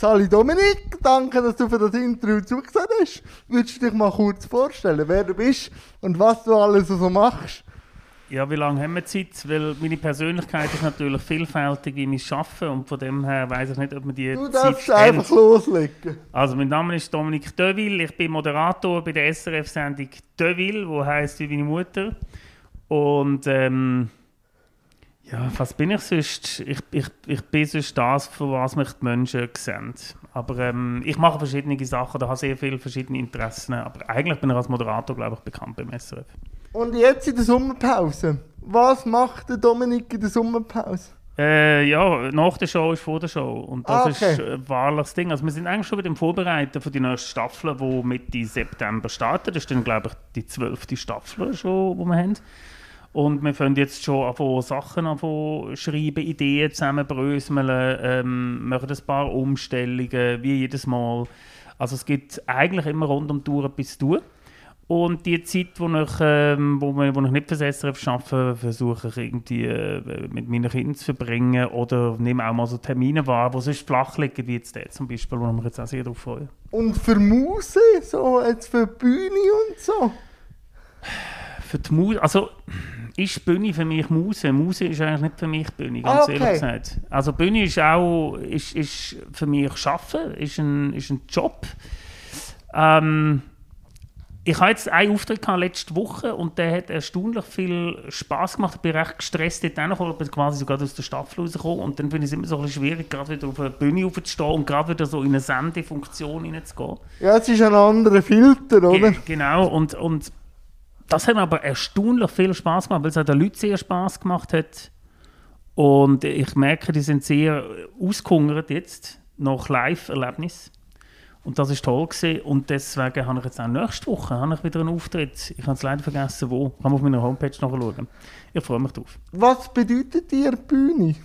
Sali Dominik, danke, dass du für das Interview zugesehen hast. Würdest du dich mal kurz vorstellen, wer du bist und was du alles so machst? Ja, wie lange haben wir Zeit? Weil meine Persönlichkeit ist natürlich vielfältig wie mein Arbeiten und von dem her weiß ich nicht, ob man die Du Zeit darfst einfach loslegen. Also, mein Name ist Dominik Deville, ich bin Moderator bei der SRF-Sendung Deville, wo heißt wie meine Mutter. Und ähm, ja, was bin ich sonst? Ich, ich, ich bin sonst das, für was mich die Menschen sehen. Aber ähm, ich mache verschiedene Sachen, da habe sehr viele verschiedene Interessen. Aber eigentlich bin ich als Moderator, glaube ich, bekannt beim SRF. Und jetzt in der Sommerpause. Was macht der Dominik in der Sommerpause? Äh, ja, nach der Show ist vor der Show. Und das Ah, okay. ist äh, wahrlich das Ding. Also wir sind eigentlich schon wieder im Vorbereiten für die nächste Staffel, die Mitte September startet. Das ist dann, glaube ich, die zwölfte Staffel schon, die wir haben. Und wir fangen jetzt schon an Sachen an schreiben, Ideen zusammenbröseln, ähm, machen ein paar Umstellungen, wie jedes Mal. Also es gibt eigentlich immer rund um die Uhr etwas zu tun. Und die Zeit, wo ich, ähm, wo wir, wo ich nicht fürs SRF arbeite, versuche ich irgendwie äh, mit meinen Kindern zu verbringen oder nehme auch mal so Termine wahr, die sonst flach liegen, wie jetzt der zum Beispiel, wo ich mich jetzt auch sehr darauf freue. Und für Muse, so jetzt für Bühne und so. Für die Muse, also ist Bühne für mich Muse. Muse ist eigentlich nicht für mich Bühne, ganz Ah, okay. ehrlich gesagt. Also Bühne ist auch, ist, ist für mich Schaffen, ist ein, ist ein Job. Ähm, ich hatte jetzt einen Auftritt gehabt letzte Woche und der hat erstaunlich viel Spaß gemacht. Ich bin recht gestresst dort hingekommen, bin quasi sogar aus der Staffel rausgekommen und dann finde ich es immer so ein bisschen schwierig, gerade wieder auf eine Bühne aufzustehen und gerade wieder so in eine Sendefunktion hineinzugehen. Ja, es ist ein anderer Filter, oder? Ge genau, und, und das hat mir aber erstaunlich viel Spaß gemacht, weil es auch den Leuten sehr Spaß gemacht hat. Und ich merke, die sind sehr ausgehungert jetzt nach Live-Erlebnis. Und das ist toll gewesen. Und deswegen habe ich jetzt auch nächste Woche habe ich wieder einen Auftritt. Ich habe es leider vergessen, wo. Kann man auf meiner Homepage nachschauen. Ich freue mich drauf. Was bedeutet dir Bühne?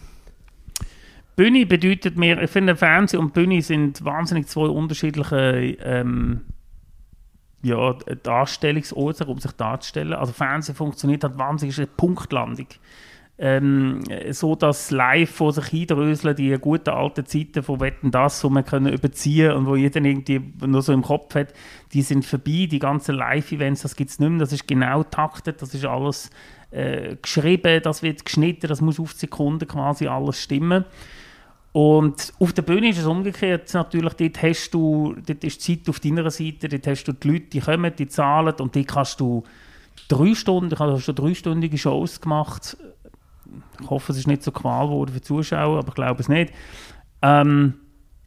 Bühne bedeutet mir, ich finde Fernsehen und Bühne sind wahnsinnig zwei unterschiedliche ähm, ja, Darstellungsorte, um sich darzustellen. Also Fernsehen funktioniert halt wahnsinnig, eine Punktlandung. Ähm, so dass live vor sich hindröseln, die guten alten Zeiten von Wetten das, wo man können überziehen und wo jeder irgendwie nur so im Kopf hat, die sind vorbei, die ganzen Live-Events, das gibt es nicht mehr, das ist genau taktet, das ist alles äh, geschrieben, das wird geschnitten, das muss auf die Sekunde quasi alles stimmen. Und auf der Bühne ist es umgekehrt. Natürlich, dort, hast du, dort ist die Zeit auf deiner Seite, dort hast du die Leute, die kommen, die zahlen und dort kannst du drei Stunden, ich habe schon dreistündige Shows gemacht. Ich hoffe, es ist nicht so qual geworden für die Zuschauer, aber ich glaube es nicht. Ähm,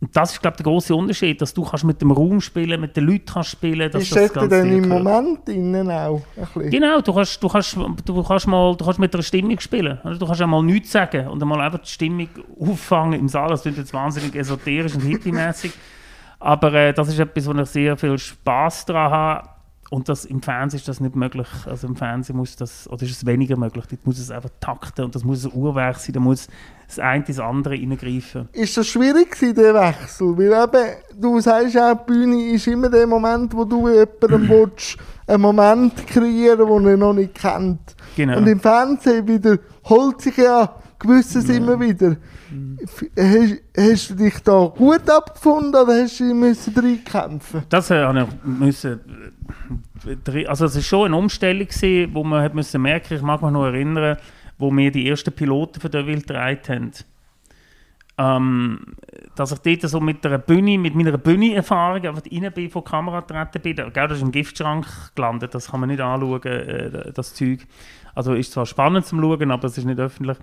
und das ist, glaube ich, der große Unterschied, dass du kannst mit dem Raum spielen, mit den Leuten kannst spielen. dass Ist das dann im gehört. Moment innen auch? Ein bisschen? Genau, du kannst, du, kannst, du, kannst mal, du kannst mit einer Stimmung spielen. Also du kannst einmal nichts sagen und einmal einfach die Stimmung auffangen im Saal. Das klingt jetzt wahnsinnig esoterisch und hippie-mäßig. Aber äh, das ist etwas, wo ich sehr viel Spaß daran habe. Und das, im Fernsehen ist das nicht möglich. Also im Fernsehen muss das, oder ist es weniger möglich. Dort muss es einfach takten und das muss ein Uhrwerk sein. Da muss das eine ins andere reingreifen. Ist das schwierig gewesen, der Wechsel? Weil eben, du sagst ja, die Bühne ist immer der Moment, wo du jemandem willst, einen Moment kreieren den er noch nicht kennt. Genau. Und im Fernsehen wiederholt sich ja gewisses immer wieder. F- Hast, hast du dich da gut abgefunden oder hast du müssen reinkämpfen? Das habe ich müssen. äh, Also es ist schon eine Umstellung gewesen, wo man hat müssen merken. Ich mag mich noch erinnern, wo wir die ersten Piloten für Deville gedreht haben. Ähm, dass ich dort so mit einer Bühne, mit meiner Bühne-Erfahrung einfach rein bin, von Kamera getreten bin. Gell, das ist im Giftschrank gelandet, das kann man nicht anschauen, äh, das Zeug. Also ist zwar spannend zum Schauen, aber es ist nicht öffentlich.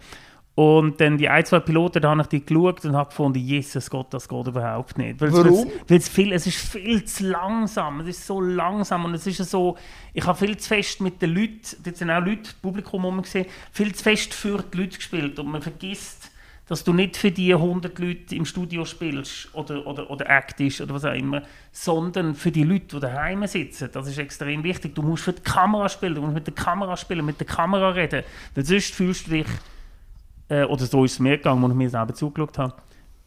Und dann die ein, zwei Piloten, da habe ich die geschaut und habe gefunden, Jesus Gott, das geht überhaupt nicht. Weil es- Warum? weil es- weil es viel, es ist viel zu langsam, es ist so langsam und es ist so, ich habe viel zu fest mit den Leuten, dort sind auch Leute, Publikum rum gesehen, viel zu fest für die Leute gespielt und man vergisst, dass du nicht für die 100 Leute im Studio spielst oder, oder, oder actest oder was auch immer, sondern für die Leute, die daheim sitzen. Das ist extrem wichtig. Du musst für die Kamera spielen, du musst mit der Kamera spielen, mit der Kamera reden, weil sonst fühlst du dich äh, oder so ist es mir gegangen, als ich mir selber zugeschaut habe,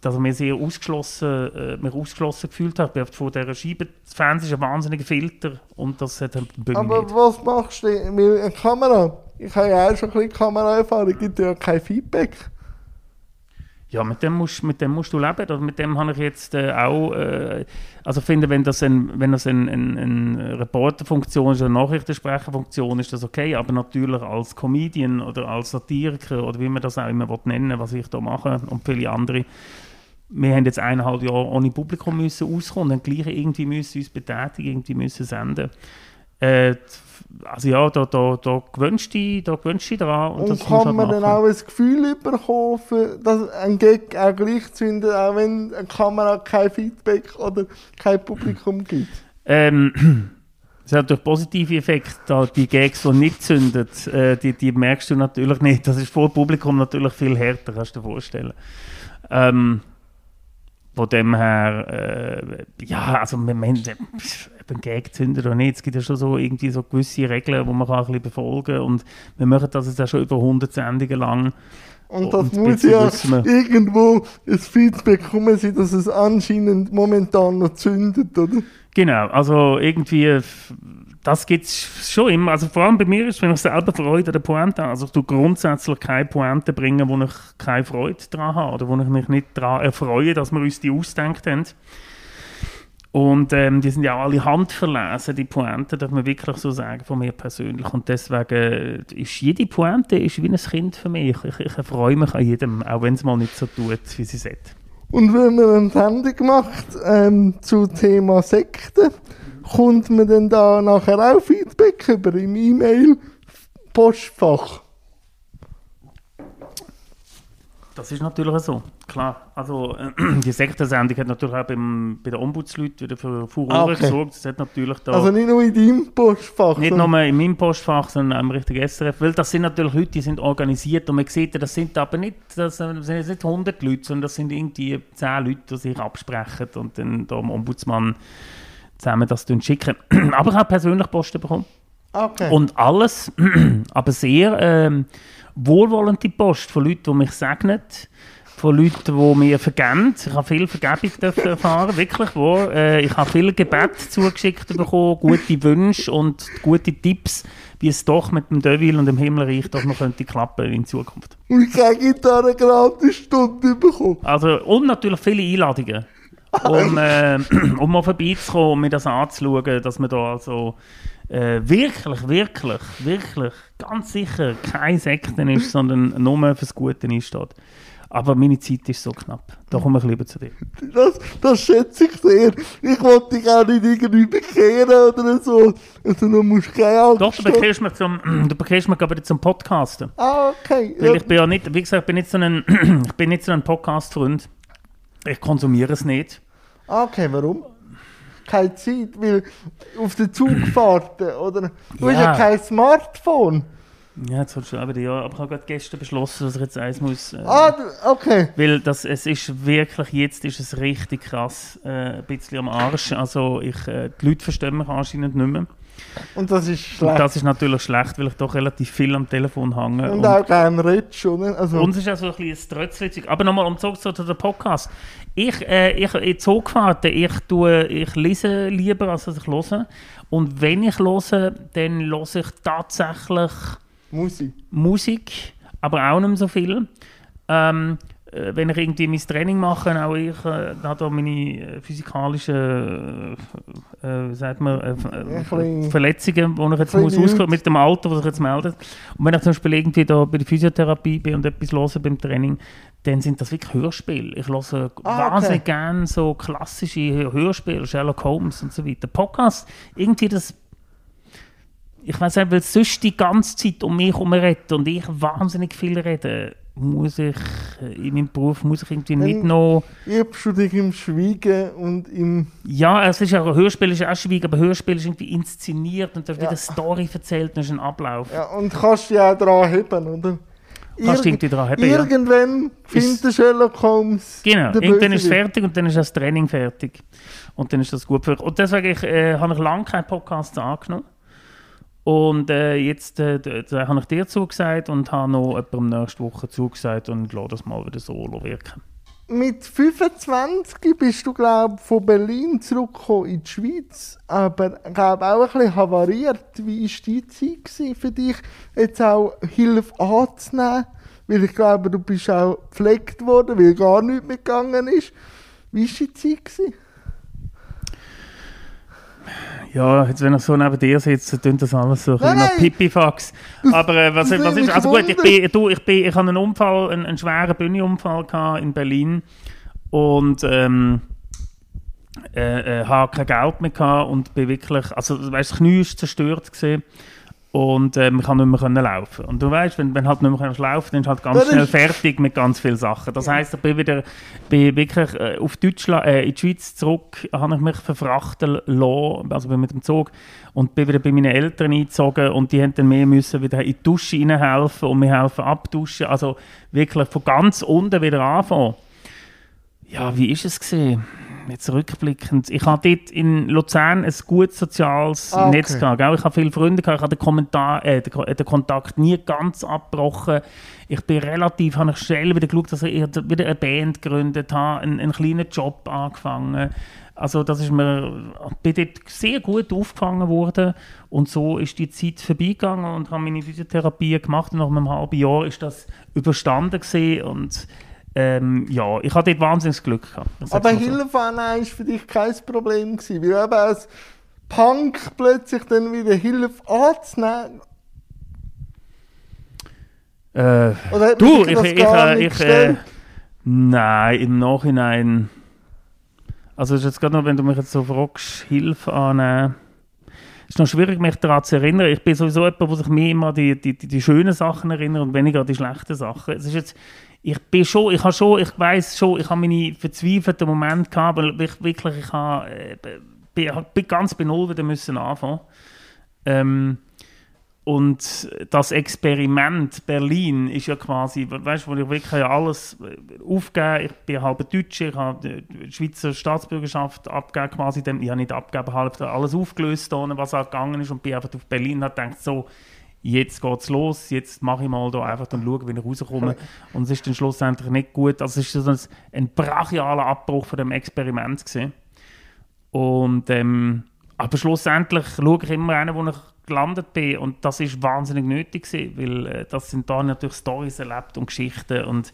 dass ich mich sehr ausgeschlossen, äh, mich ausgeschlossen gefühlt habe. Ich von dieser Scheibe, das Fernsehen ist ein wahnsinniger Filter und das hat Bühne Aber nicht. was machst du mit einer Kamera? Ich habe ja auch schon ein bisschen Kameraerfahrung, gibt ja kein Feedback. Ja, mit dem musst, mit dem musst du leben. Mit dem habe ich jetzt äh, auch, äh, also finde, wenn das, ein, wenn das ein, ein, eine Reporterfunktion ist, eine Nachrichtensprecherfunktion, ist das okay. Aber natürlich als Comedian oder als Satiriker oder wie man das auch immer nennen will, was ich da mache und viele andere, wir haben jetzt eineinhalb Jahre ohne Publikum müssen auskommen und dann gleich irgendwie müssen uns betätigen, irgendwie müssen senden. Äh, also ja, da, da, da gewöhnst du dich, da dich dran. Und, musst kann du man halt dann auch ein Gefühl für, dass ein Gag auch gleich zündet, auch wenn eine Kamera kein Feedback oder kein Publikum gibt? Ähm, es hat natürlich positive Effekte, da die Gags, die nicht zünden, äh, die, die merkst du natürlich nicht. Das ist vor Publikum natürlich viel härter, kannst du dir vorstellen. Ähm, von dem her, äh, ja, also wir ein Gag zündet oder nicht, es gibt ja schon so irgendwie so gewisse Regeln, die man kann ein bisschen befolgen kann und wir machen das jetzt auch schon über 100 Sendungen lang. Und das Und muss ja irgendwo ein Feedback kommen sein, dass es anscheinend momentan noch zündet, oder? Genau, also irgendwie, das gibt es schon immer. Also vor allem bei mir ist, wenn ich selber Freude an der Pointe habe. Also ich tue grundsätzlich keine Pointe bringen, wo ich keine Freude daran habe oder wo ich mich nicht daran erfreue, dass wir uns die ausdenkt haben. Und ähm, die sind ja alle handverlesen, die Pointe, darf man wirklich so sagen, von mir persönlich. Und deswegen ist jede Pointe ist wie ein Kind für mich. Ich, ich erfreue mich an jedem, auch wenn es mal nicht so tut, wie sie sollte. Und wenn man eine Sendung macht ähm, zu Thema Sekten, kommt man dann da nachher auch Feedback über im E-Mail-Postfach? Das ist natürlich so, klar. Also äh, die Sektensendung hat natürlich auch beim, bei den Ombudsleuten wieder für Furore Ah, okay. gesorgt. Das hat natürlich da Also nicht nur in deinem Postfach. nicht nur in meinem Postfach, sondern im richtigen SRF, weil das sind natürlich Leute, die sind organisiert und man sieht, das sind aber nicht, das sind jetzt nicht 100 Leute, sondern das sind irgendwie 10 Leute, die sich absprechen und dann da dem Ombudsmann zusammen das schicken. aber ich habe persönlich Posten bekommen. Okay. Und alles, aber sehr ähm, wohlwollende Post von Leuten, die mich segnen, von Leuten, die mir vergeben. Ich habe viel Vergebung erfahren, wirklich wahr. Äh, ich habe viel Gebet zugeschickt bekommen, gute Wünsche und gute Tipps, wie es doch mit dem Devil und dem Himmelreich doch noch könnte klappen in Zukunft. Und ich habe Gitarre gratis Stunde bekommen. Also, und natürlich viele Einladungen. Um, äh, um mal vorbeizukommen und mir das anzuschauen, dass man da also äh, wirklich, wirklich, wirklich, ganz sicher kein Sekten ist, sondern nur fürs Gute einsteht. Aber meine Zeit ist so knapp. Da komme ich lieber zu dir. Das, das schätze ich sehr. Ich wollte dich auch nicht irgendwie bekehren oder so. Also du musst keine Angst Doch, du bekehrst mich zum, du bekehrst mich aber zum Podcasten. Ah, okay. Weil ich bin ja nicht, wie gesagt, ich bin nicht so ein, ich bin nicht so ein Podcast-Freund. Ich konsumiere es nicht. Ah, okay, warum? Keine Zeit, weil auf der Zugfahrten oder... Du hast ja Ja. kein Smartphone. Ja, jetzt holst du wieder, ja. Aber ich habe gerade gestern beschlossen, dass ich jetzt eins muss. Äh, Ah, okay. Weil das, es ist wirklich, jetzt ist es richtig krass, äh, ein bisschen am Arsch. Also ich, äh, die Leute verstehen mich anscheinend nicht mehr. Und das ist Und schlecht. das ist natürlich schlecht, weil ich doch relativ viel am Telefon hänge. Und, auch kein Redsch, oder? Also, Uns ist auch so ein bisschen Trötzlitzig. Aber nochmal, um zurück zu dem Podcast. Ich, äh, ich in Zugfahrten, ich, tue, ich lese lieber, als dass ich höre. Und wenn ich höre, dann höre ich tatsächlich Musik. Musik, aber auch nicht so viel. Ähm, äh, wenn ich irgendwie mein Training mache, auch ich äh, habe da meine äh, physikalischen äh, äh, sagt man, äh, äh, Verletzungen, die ich jetzt muss ausführen mit dem Alter, das sich jetzt meldet. Und wenn ich zum Beispiel irgendwie da bei der Physiotherapie bin und etwas höre beim Training, dann sind das wirklich Hörspiele. Ich höre Ah, okay. wahnsinnig gerne so klassische Hörspiele, Sherlock Holmes und so weiter. Podcast, irgendwie das ich weiß nicht, weil sonst die ganze Zeit um mich herum redet und ich wahnsinnig viel rede, muss ich äh, in meinem Beruf muss ich irgendwie nicht noch. Übst du dich im Schweigen und im... Ja, es ist ja Hörspiel ist ja auch schwierig, aber Hörspiel ist irgendwie inszeniert und da wird Ja. eine Story erzählt und es ist ein Ablauf. Ja, und kannst dich auch dran heben, oder? Kannst du irgendwie dran haben, ja. Irgendwann findet der Sherlock Holmes Genau, irgendwann ist es fertig und dann ist das Training fertig. Und dann ist das gut für euch. Und deswegen ich, äh, habe ich lange keinen Podcast angenommen. Und äh, jetzt äh, habe ich dir zugesagt und habe noch jemandem nächste Woche zugesagt und lasse das mal wieder solo wirken. Mit 25 bist du, glaube ich, von Berlin zurückgekommen in die Schweiz. Aber, glaube auch ein bisschen havariert. Wie war die Zeit für dich, jetzt auch Hilfe anzunehmen Weil ich glaube, du bist auch gepflegt worden, weil gar nichts mitgegangen ist. Wie war die Zeit? Gewesen? Ja, jetzt wenn ich so neben dir sitze, dann klingt das alles so ein bisschen Nein, Pipifax. Aber äh, was, was ist, also gut, ich bin, du, ich bin, ich hatte einen Unfall, einen, einen schweren Bühneunfall in Berlin und ähm, äh, äh, habe kein Geld mehr gehabt und bin wirklich, also weißt, das Knie ist zerstört gesehen und ähm, ich kann nicht mehr können laufen. Und du weißt, wenn, wenn halt nicht mehr kannst laufen, dann ist halt ganz schnell fertig mit ganz vielen Sachen. Das heisst, ich bin wieder, bin wirklich äh, auf Deutschland, äh, in die Schweiz zurück, habe ich mich verfrachten lassen, also bin mit dem Zug und bin wieder bei meinen Eltern eingezogen und die haben dann mehr müssen wieder in die Dusche reinhelfen und mir helfen abduschen. Also wirklich von ganz unten wieder anfangen. Ja, wie ist es gesehen? Jetzt rückblickend. Ich hatte dort in Luzern ein gutes soziales Ah, okay. Netz gehabt. Gell? Ich habe viele Freunde gehabt. Ich habe den, Kommentar, äh, den, den Kontakt nie ganz abgebrochen. Ich bin relativ, habe ich schnell wieder geschaut, dass ich wieder eine Band gegründet habe, einen, einen kleinen Job angefangen. Also das ist mir, ich bin dort sehr gut aufgefangen worden und so ist die Zeit vorbeigegangen und habe meine Physiotherapie gemacht und nach einem halben Jahr ist das überstanden gewesen und ähm, ja, ich hatte dort wahnsinniges Glück gehabt. Aber so. Hilfe annehmen war für dich kein Problem. Gewesen, weil eben als Punk plötzlich dann wieder Hilfe anzunehmen. Äh, Oder hat du, ich, ich, gar ich, äh, nein, im Nachhinein. Also ist jetzt gerade noch, wenn du mich jetzt so fragst, Hilfe annehmen. Es ist noch schwierig, mich daran zu erinnern. Ich bin sowieso jemand, der sich mehr immer an die, die, die, die schönen Sachen erinnert und weniger an die schlechten Sachen. Es ist jetzt, ich bin schon, ich habe schon, ich weiß schon, ich habe meine verzweifelten Momente gehabt, aber ich, wirklich, ich habe, äh, bin, bin ganz bei Null wieder müssen anfangen. Ähm, und das Experiment Berlin ist ja quasi, weißt du, wo ich wirklich alles äh, aufgegeben Ich bin halb Deutscher, ich habe die Schweizer Staatsbürgerschaft abgegeben, quasi. Dann, ich habe nicht abgegeben, halb alles aufgelöst, ohne was auch gegangen ist. Und bin einfach auf Berlin und habe gedacht, so, jetzt geht's los, jetzt mache ich mal da einfach und schaue, wie ich rauskomme. Und es ist dann schlussendlich nicht gut. Also es ist so ein, ein brachialer Abbruch von dem Experiment gewesen. Und, ähm, aber schlussendlich schaue ich immer einen, wo ich gelandet bin und das ist wahnsinnig nötig gewesen, weil äh, das sind da natürlich Stories erlebt und Geschichten und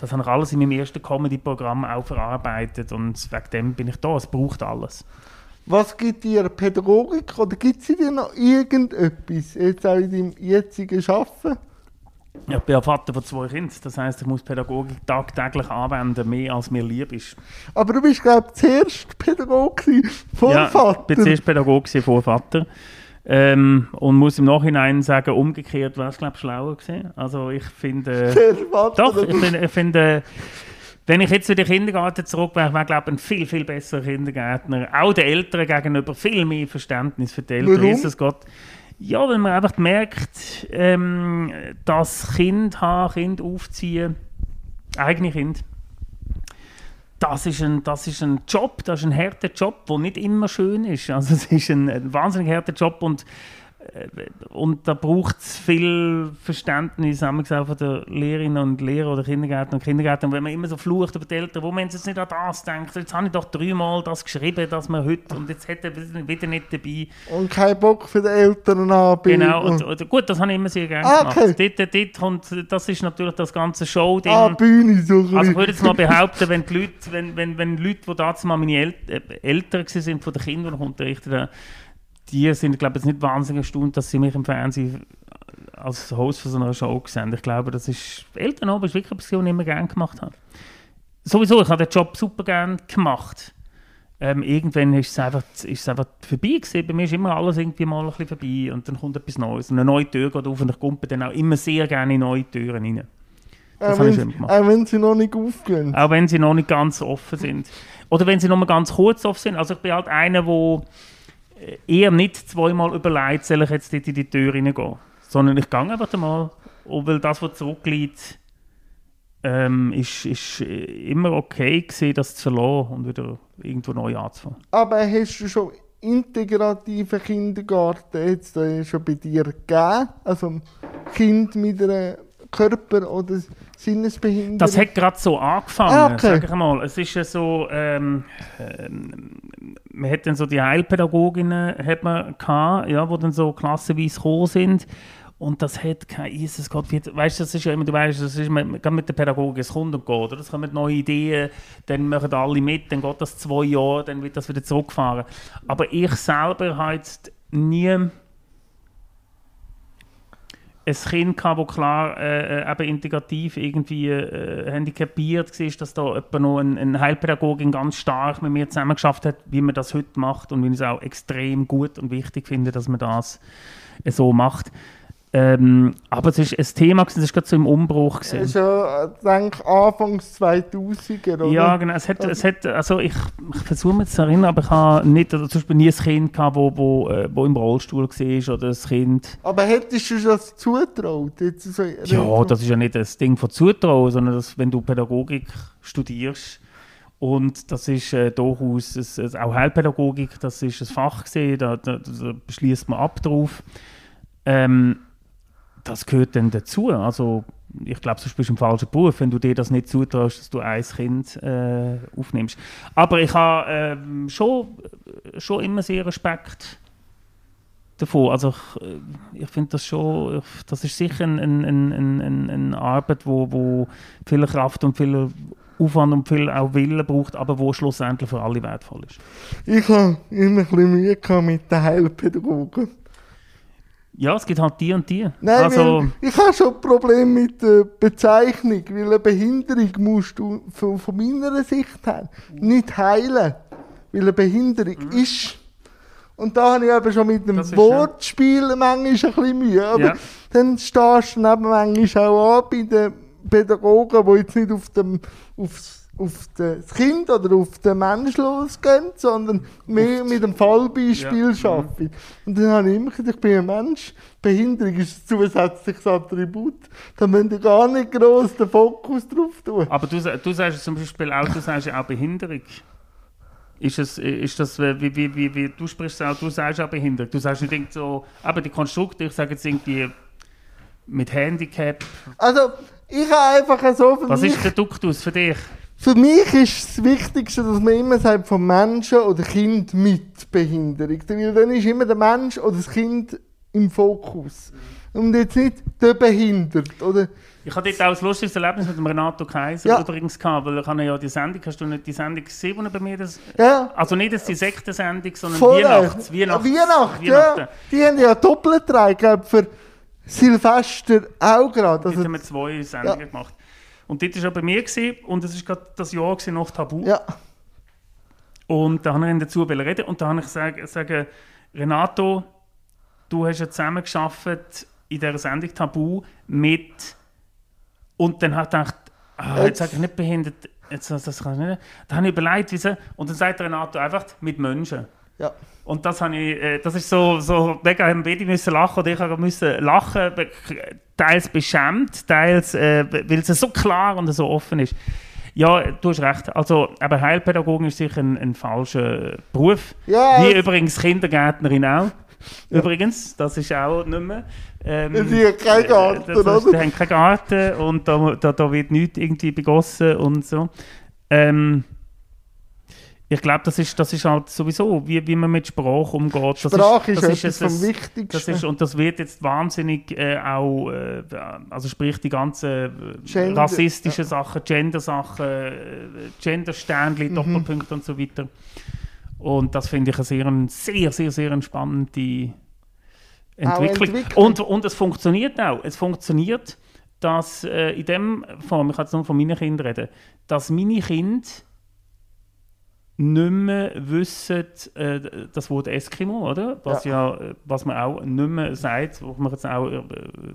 das habe ich alles in meinem ersten Comedy-Programm auch verarbeitet und wegen dem bin ich da, es braucht alles. Was gibt dir Pädagogik oder gibt sie dir noch irgendetwas, jetzt auch in deinem jetzigen Arbeiten? Ich bin ja Vater von zwei Kindern, das heißt, ich muss Pädagogik tagtäglich anwenden, mehr als mir lieb ist. Aber du bist, glaube ich, zuerst Pädagoge gewesen, vor ja, Vater. ich bin zuerst Pädagoge gewesen, vor Vater. Ähm, und muss im Nachhinein sagen, umgekehrt wäre es, glaube ich, schlauer gewesen. Also ich finde... Äh, Doch, ich finde, ich finde, wenn ich jetzt zu den Kindergarten zurück wäre, wäre glaube ich ein viel, viel besserer Kindergärtner. Auch den Eltern gegenüber viel mehr Verständnis für die Eltern. Jesus Gott. Ja, weil man einfach merkt, ähm, dass Kind haben, Kind aufziehen, eigene Kind, das ist, ein, das ist ein Job, das ist ein harter Job, der nicht immer schön ist. Also es ist ein, ein wahnsinnig harter Job und und da braucht es viel Verständnis, haben wir gesagt, von den Lehrerinnen und Lehrern oder Kindergärtner und Kindergärtner. Und wenn man immer so flucht über die Eltern, wo man jetzt nicht an das denkt, jetzt habe ich doch dreimal das geschrieben, dass man heute, und jetzt hat er wieder nicht dabei. Und keinen Bock für die Eltern haben. Genau, und, und, gut, das habe ich immer sehr gerne Ah, gemacht. okay. Dort, dort kommt, das ist natürlich das ganze Show-Ding. Ah, Bühne so Also ich würde jetzt mal behaupten, wenn die Leute, wenn, wenn, wenn Leute, die damals mal meine El äh, Eltern sind von den Kindern, unterrichtet habe, die sind, glaube ich, nicht wahnsinnig erstaunt, dass sie mich im Fernsehen als Host von so einer Show sehen. Ich glaube, das ist, Elternabend ist wirklich etwas, was ich immer gerne gemacht habe. Sowieso, ich habe den Job super gerne gemacht. Ähm, irgendwann ist es, einfach, ist es einfach vorbei gewesen. Bei mir ist immer alles irgendwie mal ein bisschen vorbei und dann kommt etwas Neues. Und eine neue Tür geht auf und ich komme dann auch immer sehr gerne in neue Türen rein. das auch, habe ich wenn, gemacht. auch wenn sie noch nicht aufgehen. Auch wenn sie noch nicht ganz offen sind. Oder wenn sie noch mal ganz kurz offen sind. Also ich bin halt einer, der eher nicht zweimal überlegt, soll ich jetzt dort in die Tür reingehen. Sondern ich gehe einfach mal. Weil das, was zurückliegt, ähm, ist, ist äh, immer okay gewesen, das zu verlassen und wieder irgendwo neu anzufangen. Aber hast du schon integrativen Kindergarten jetzt äh, schon bei dir gegeben? Also ein Kind mit einer Körper- oder Sinnesbehinderung? Das hat gerade so angefangen, Ah, okay. sag ich mal. Es ist ja so, ähm, ähm, man hat dann so die Heilpädagoginnen hat man gehabt, ja, die dann so klassenweise gekommen sind. und das hat kein Jesus Gott. Weißt du, das ist ja immer, du weißt, das ist mit, mit der Pädagogik, es kommt und geht, oder? Es kommen neue Ideen, dann machen alle mit, dann geht das zwei Jahre, dann wird das wieder zurückgefahren. Aber ich selber habe jetzt nie ein Kind gehabt, das klar äh, äh, eben integrativ irgendwie äh, handicapiert war, dass da jemand noch ein, ein Heilpädagogin ganz stark mit mir zusammen geschafft hat, wie man das heute macht und wie ich es auch extrem gut und wichtig finde, dass man das so macht. Ähm, aber es ist ein Thema, es war gerade so im Umbruch. Es ist ja, denke Anfangs 2000er, oder? Ja, genau. Es hat, es hat, also ich, ich versuche mich zu erinnern, aber ich habe nicht, also zum Beispiel nie ein Kind gehabt, wo, wo, äh, wo im Rollstuhl war oder ein Kind... Aber hättest du das zutraut? Jetzt so ja, das ist ja nicht das Ding von zutrauen, sondern dass, wenn du Pädagogik studierst, und das ist äh, durchaus, ein, auch Heilpädagogik, das ist ein Fach gesehen, da, da, da beschließt man ab drauf. Ähm, das gehört dann dazu. Also ich glaube, sonst bist du im falschen Beruf, wenn du dir das nicht zutraust, dass du ein Kind äh, aufnimmst. Aber ich habe äh, schon, schon immer sehr Respekt davon. Also ich, äh, ich finde das schon, das ist sicher eine ein, ein, ein, eine Arbeit, wo, wo viel Kraft und viel Aufwand und viel auch Willen braucht, aber wo schlussendlich für alle wertvoll ist. Ich habe immer ein bisschen Mühe mit den Heilpädagogen ja, es gibt halt die und die. Nein, also, ich habe schon ein Problem mit der Bezeichnung, weil eine Behinderung musst du von, von meiner Sicht her nicht heilen, weil eine Behinderung mhm. ist. Und da habe ich eben schon mit dem Wortspiel manchmal ein bisschen Mühe. Aber ja. dann stehst du eben manchmal auch an bei den Pädagogen, die jetzt nicht auf dem, aufs auf das Kind oder auf den Mensch losgehen, sondern mehr mit dem Fallbeispiel ja. arbeiten. Und dann habe ich immer gesagt, ich bin ein Mensch, Behinderung ist ein zusätzliches Attribut. Da müsst ihr gar nicht gross den Fokus drauf tun. Aber du, du sagst zum Beispiel auch, du sagst auch Behinderung. Ist, es, ist das, wie, wie, wie, wie du sprichst auch, du sagst auch Behinderung. Du sagst nicht so, aber die Konstrukte, ich sage jetzt irgendwie mit Handicap. Also, ich habe einfach so für Was mich... Was ist der Duktus für dich? Für mich ist das Wichtigste, dass man immer sagt, von Menschen oder Kind mit Behinderung. Weil dann ist immer der Mensch oder das Kind im Fokus. Und jetzt nicht der behindert. Oder ich hatte dort auch ein lustiges Erlebnis mit dem Renato Kaiser ja. übrigens gehabt, weil ich habe ja die Sendung, hast du nicht die Sendung gesehen, die bei mir das... Ja. Also nicht jetzt die Sektensendung, sondern Weihnachts, Weihnachts, Weihnachten. Weihnachten. Ja. Die haben ja doppelt drei, für Silvester auch gerade. Also, haben wir zwei Sendungen ja. gemacht. Und dort war er bei mir gewesen, und es war gerade das Jahr nach Tabu. Ja. Und da habe ich ihn dazu reden und da habe ich gesagt, Renato, du hast ja zusammen geschafft in dieser Sendung Tabu mit und dann hat er gedacht, ah, jetzt sage ich nicht behindert, jetzt, das kann ich nicht. Da habe ich überlegt, wie sie, und dann sagt Renato einfach mit Menschen. Ja. Und das, habe ich, äh, das ist so, so mega, haben beide müssen lachen oder ich musste lachen, teils beschämt, teils, äh, weil es so klar und so offen ist. Ja, du hast recht. Also, aber Heilpädagogin ist sicher ein, ein falscher Beruf. Ja, Wie übrigens Kindergärtnerin auch. Ja. Übrigens, das ist auch nicht mehr. Ähm, die haben keinen Garten, äh, das, Die haben keinen Garten und da, da, da wird nichts irgendwie begossen und so. Ähm, ich glaube, das ist, das ist halt sowieso, wie, wie man mit Sprache umgeht. Das Sprache ist, das ist, ist etwas vom Wichtigsten. Das ist, und das wird jetzt wahnsinnig äh, auch, äh, also sprich die ganzen äh, Gender, rassistischen ja. Sachen, Gender-Sachen, äh, Gender-Sternchen, mhm. Doppelpunkte und so weiter. Und das finde ich eine sehr, sehr, sehr, sehr spannende Entwicklung. Und, und es funktioniert auch. Es funktioniert, dass äh, in dem Form, ich kann jetzt nur von meinen Kindern reden, dass meine Kinder nicht mehr wissen, äh, das Wort Eskimo, oder? Was ja. ja. was man auch nicht mehr sagt, wo man jetzt auch, äh,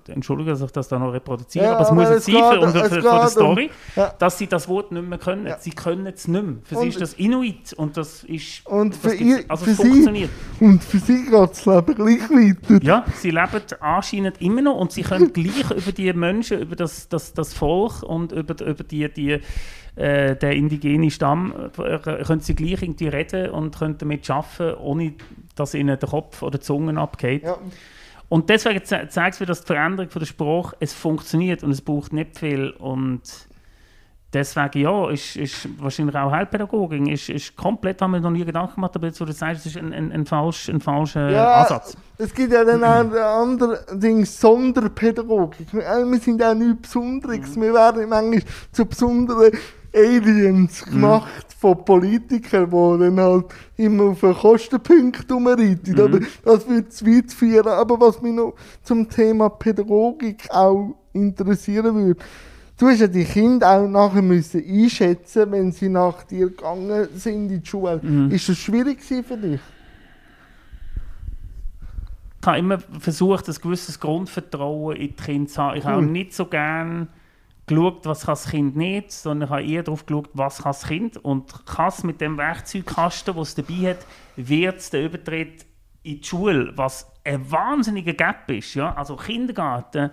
entschuldige, dass ich das da noch reproduziere, ja, aber es muss jetzt sein für, und für, für die Story, ja. dass sie das Wort nicht mehr können. Sie können es nicht mehr. Für und, sie ist das Inuit und das ist, und für ihr, also für es funktioniert. Sie, und für sie geht das Leben gleich weiter. Ja, sie leben anscheinend immer noch und sie können gleich über die Menschen, über das, das, das Volk und über, über die, die äh, der indigene Stamm, äh, können sie gleich irgendwie reden und können damit arbeiten, ohne dass ihnen der Kopf oder die Zunge abgeht. Ja. Und deswegen zeigt es mir, dass die Veränderung von der Sprache, es funktioniert und es braucht nicht viel und deswegen ja, ist, ist wahrscheinlich auch Heilpädagogik, ist, ist komplett, haben wir noch nie Gedanken gemacht, aber jetzt, wo du sagst, es ist ein, ein, ein, falsch, ein falscher Ja, Ansatz. Es gibt ja dann auch andere Dinge, Sonderpädagogik. Wir sind auch nichts Besonderes. Wir werden manchmal zu besonderen Aliens gemacht von Politikern, die dann halt immer auf einen Kostenpunkt rumreiten. Aber das würde zu weit führen. Aber was mich noch zum Thema Pädagogik auch interessieren würde, Du hast ja die Kinder auch nachher müssen einschätzen, wenn sie nach dir gegangen sind in die Schule. Ist das schwierig für dich? Ich habe immer versucht, ein gewisses Grundvertrauen in die Kinder zu haben. Ich habe Cool. nicht so gerne geschaut, was kann das Kind nicht, sondern ich habe eher darauf geschaut, was kann das Kind. Und kann es mit dem Werkzeugkasten, den es dabei hat, wird den Übertritt in die Schule, was ein wahnsinniger Gap ist. Ja? Also Kindergarten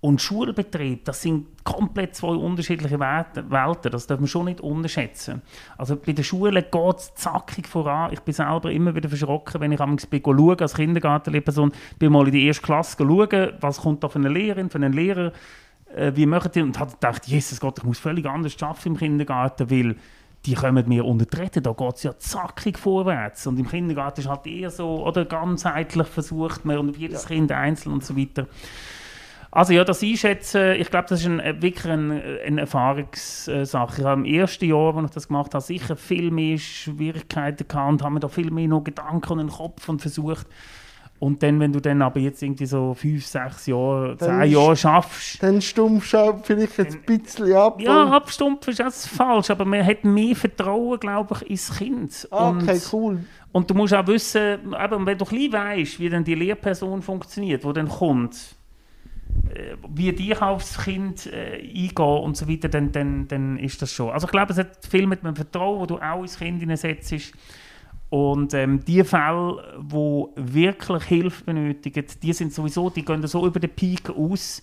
und Schulbetrieb, das sind komplett zwei unterschiedliche Welt- Welten. Das darf man schon nicht unterschätzen. Also bei den Schulen geht es zackig voran. Ich bin selber immer wieder verschrocken, wenn ich am bin schauen, als Kindergartenlehrperson, bin mal in die erste Klasse schauen, was kommt da für eine Lehrerin, für einen Lehrer, äh, wie machen die? Und habe gedacht, Jesus Gott, ich muss völlig anders arbeiten im Kindergarten, weil die kommen mir unter die da geht es ja zackig vorwärts. Und im Kindergarten ist halt eher so, oder ganzheitlich versucht man und jedes Kind einzeln und so weiter. Also ja, das Einschätzen, ich glaube, das ist ein, äh, wirklich eine, eine Erfahrungssache. Ich habe im ersten Jahr, als ich das gemacht habe, sicher viel mehr Schwierigkeiten gehabt und habe mir da viel mehr noch Gedanken in den Kopf und versucht. Und dann, wenn du dann aber jetzt irgendwie so fünf, sechs Jahre, Dann zehn Jahre schaffst, Dann stumpfst du vielleicht jetzt ein bisschen ab. ja, abstumpfen ist das falsch, aber man hat mehr Vertrauen, glaube ich, ins Kind. Okay, und, cool. und du musst auch wissen, eben, wenn du ein bisschen weißt, wie dann die Lehrperson funktioniert, die dann kommt, äh, wie die auf das Kind äh, eingehen und so weiter, dann, dann, dann ist das schon. Also ich glaube, es hat viel mit dem Vertrauen, wo du auch ins Kind hineinsetzt. Und ähm, die Fälle, die wirklich Hilfe benötigen, die sind sowieso, die gehen so über den Peak aus.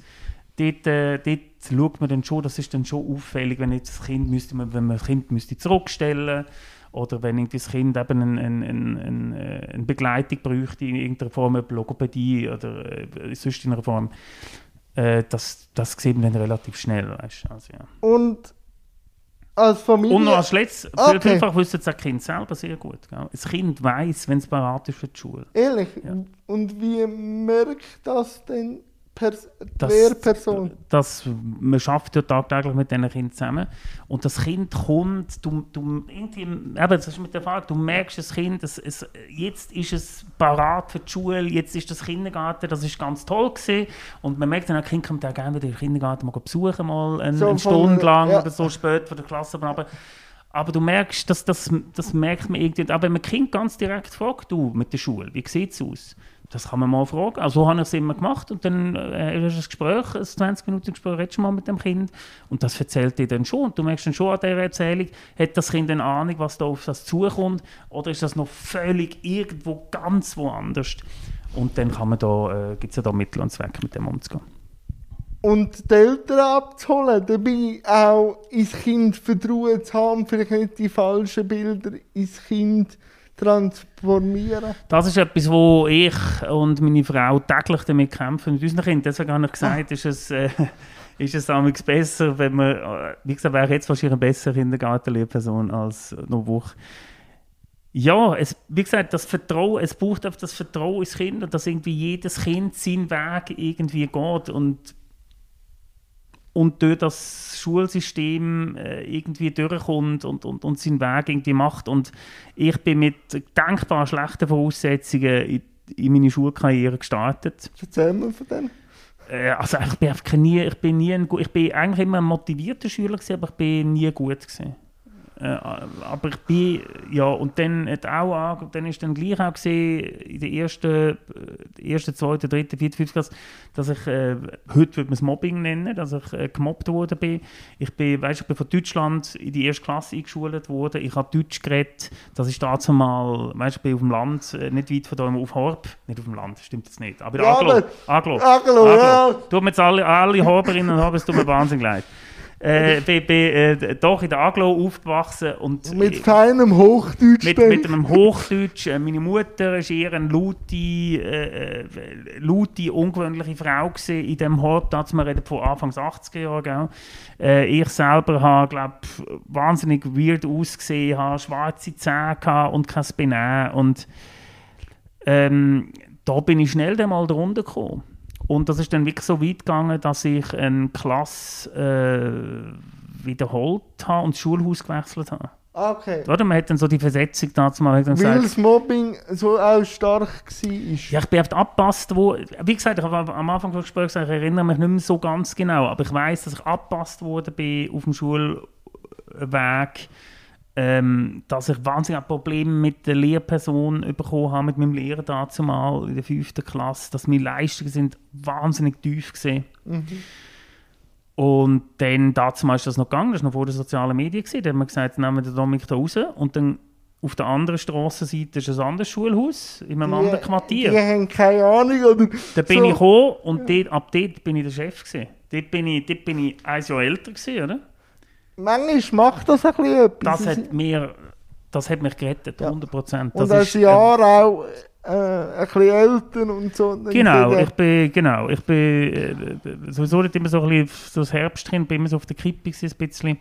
Dort, äh, dort schaut man dann schon, das ist dann schon auffällig, wenn jetzt das Kind müsste, wenn man das Kind müsste zurückstellen oder wenn das Kind eben eine, eine, eine, eine, eine Begleitung bräuchte in irgendeiner Form, ob Logopädie oder äh, sonst in einer Form. Äh, das, das sieht man dann relativ schnell. Weißt, also, ja. Und als Familie. Und noch als letztes, Okay. vielfach wissen es auch Kinder selber sehr gut. Gell? Das Kind weiß, wenn es bereit ist für die Schule. Ehrlich? Ja. Und wie merkt das denn Pers Das- Lehrperson? Das, man arbeitet ja tagtäglich mit diesen Kindern zusammen. Und das Kind kommt, du, du, eben, das ist mit der Frage, du merkst das Kind, es, es, jetzt ist es parat für die Schule, jetzt ist das Kindergarten, das ist ganz toll gewesen. Und man merkt dann, ein Kind kommt auch gerne wieder in den Kindergarten mal besuchen, mal eine, So eine von- Stunde lang ja. oder so spät von der Klasse. Aber, aber du merkst, dass das, das merkt man irgendwie. Aber wenn man ein Kind ganz direkt fragt, du mit der Schule, wie sieht es aus? Das kann man mal fragen. Also so habe ich es immer gemacht. Und dann äh, du ein Gespräch, ein 20 Minuten Gespräch, redest du mal mit dem Kind. Und das erzählt dir dann schon. Und du merkst dann schon an dieser Erzählung, hat das Kind eine Ahnung, was da auf das zukommt? Oder ist das noch völlig irgendwo ganz woanders? Und dann da, äh, gibt es ja da Mittel und Zwecke, mit dem umzugehen. Und die Eltern abzuholen, dabei auch ins Kind Vertrauen zu haben, vielleicht nicht die falschen Bilder ins Kind transformieren. Das ist etwas, wo ich und meine Frau täglich damit kämpfen mit unseren Kindern. Deswegen habe ich gesagt, ist es, äh, ist es amigs besser, wenn man, äh, wie gesagt, wäre jetzt wahrscheinlich eine bessere Kindergartenlehrperson als noch Woche. Ja, es, wie gesagt, das Vertrauen, es braucht einfach das Vertrauen ins Kind und dass irgendwie jedes Kind seinen Weg irgendwie geht und und durch das Schulsystem äh, irgendwie durchkommt und, und, und seinen Weg irgendwie macht. Und ich bin mit denkbar schlechten Voraussetzungen in, in meine Schulkarriere gestartet. Erzähl mir von dem. Äh, also ich bin nie, ich bin nie ein, ich bin eigentlich immer ein motivierter Schüler gewesen, aber ich bin nie gut gewesen. Äh, aber ich bin, ja, und dann hat auch, ange- dann ist dann gleich auch gesehen, in der ersten, äh, ersten, zweiten, dritten, vierten, fünften Klasse, dass ich, äh, heute würde man es Mobbing nennen, dass ich äh, gemobbt worden bin. Ich bin, weißt, ich bin von Deutschland in die erste Klasse eingeschult worden. Ich habe Deutsch geredet. Das ist dazu mal, weißt, ich bin auf dem Land, äh, nicht weit von da auf Horb. Nicht auf dem Land, stimmt jetzt nicht. Aber Ja, Aglo. aber- Aglo. Aglo, ja. Tut mir jetzt alle, alle Horberinnen und Horber, es tut mir wahnsinnig leid. Äh, bin, bin äh, doch in der Aglo aufgewachsen und Mit feinem Hochdeutsch. mit, mit einem Hochdeutsch. Äh, meine Mutter war eher eine laute, äh, äh, laute ungewöhnliche Frau in diesem Hort. Wir reden von Anfangs 80er Jahren. Äh, ich selber habe, glaube wahnsinnig weird ausgesehen, habe schwarze Zähne und kein Benehmen. Und ähm, da bin ich schnell mal drunter gekommen. Und das ist dann wirklich so weit gegangen, dass ich eine Klasse äh, wiederholt habe und das Schulhaus gewechselt habe. Okay. Oder? Man hat dann so die Versetzung dazu mal dann Weil gesagt, das Mobbing so auch stark war. ja, ich bin oft abgepasst, wo, wie gesagt, ich habe am Anfang des Gesprächs gesagt, ich erinnere mich nicht mehr so ganz genau, aber ich weiß, dass ich abgepasst worden bin auf dem Schulweg, ähm, dass ich wahnsinnig Probleme mit der Lehrperson bekommen habe, mit meinem Lehrer dazu mal in der fünften Klasse, dass meine Leistungen sind wahnsinnig tief gesehen. Und dann dazu mal ist das noch gegangen, das war noch vor den sozialen Medien, gewesen. da haben wir gesagt, nehmen wir den Dominik da raus und dann auf der anderen Strassenseite ist ein anderes Schulhaus, in einem anderen Quartier. Die haben keine Ahnung. Oder Da bin so. ich gekommen und dort, ab dort bin ich der Chef. Gewesen. Dort bin ich, dort bin ich ein Jahr älter, gewesen, oder? Manchmal macht das ein bisschen etwas. Das hat, mir, das hat mich gerettet, 100 Prozent. und als Jahr auch äh, ein bisschen älter und so. Genau, ich bin, genau, ich bin äh, sowieso nicht immer so ein bisschen, so das Herbst drin, bin immer so auf der Kippe ein bisschen.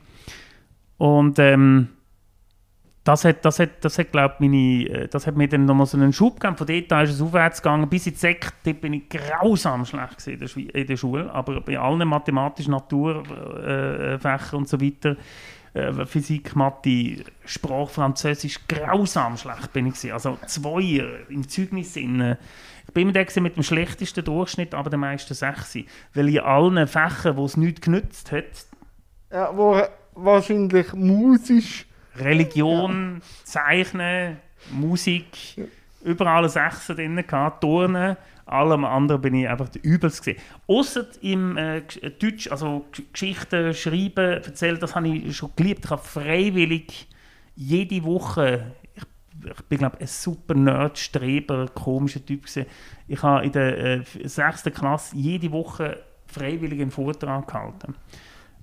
Und ähm, das hat, das hat, das hat, glaub, meine, äh, das hat mir dann nochmal so einen Schub gegeben. Von dort an ist es aufwärts gegangen. Bis in die Sek, dort bin ich grausam schlecht in der, Schwi- in der Schule. Aber bei allen mathematischen Naturfächern äh, Fächern und so weiter, äh, Physik, Mathe, Sprache, Französisch, grausam schlecht bin ich gewesen. Also Zweier im Zeugnissinne. Ich bin gewesen mit dem schlechtesten Durchschnitt, aber der meisten Sechs. Weil in allen Fächern, wo es nichts genützt hat, ja, wo wahrscheinlich musisch. Religion, Zeichnen, Musik, überall Sechser drin gehabt, Turnen, allem anderen bin ich einfach der Übelste gewesen. Ausser im äh, G- Deutsch, also Geschichten schreiben, erzählen, das habe ich schon geliebt. Ich habe freiwillig jede Woche, ich, bin glaube ein super Nerd, Streber, komischer Typ gewesen. Ich habe in der äh, sechsten Klasse jede Woche freiwillig einen Vortrag gehalten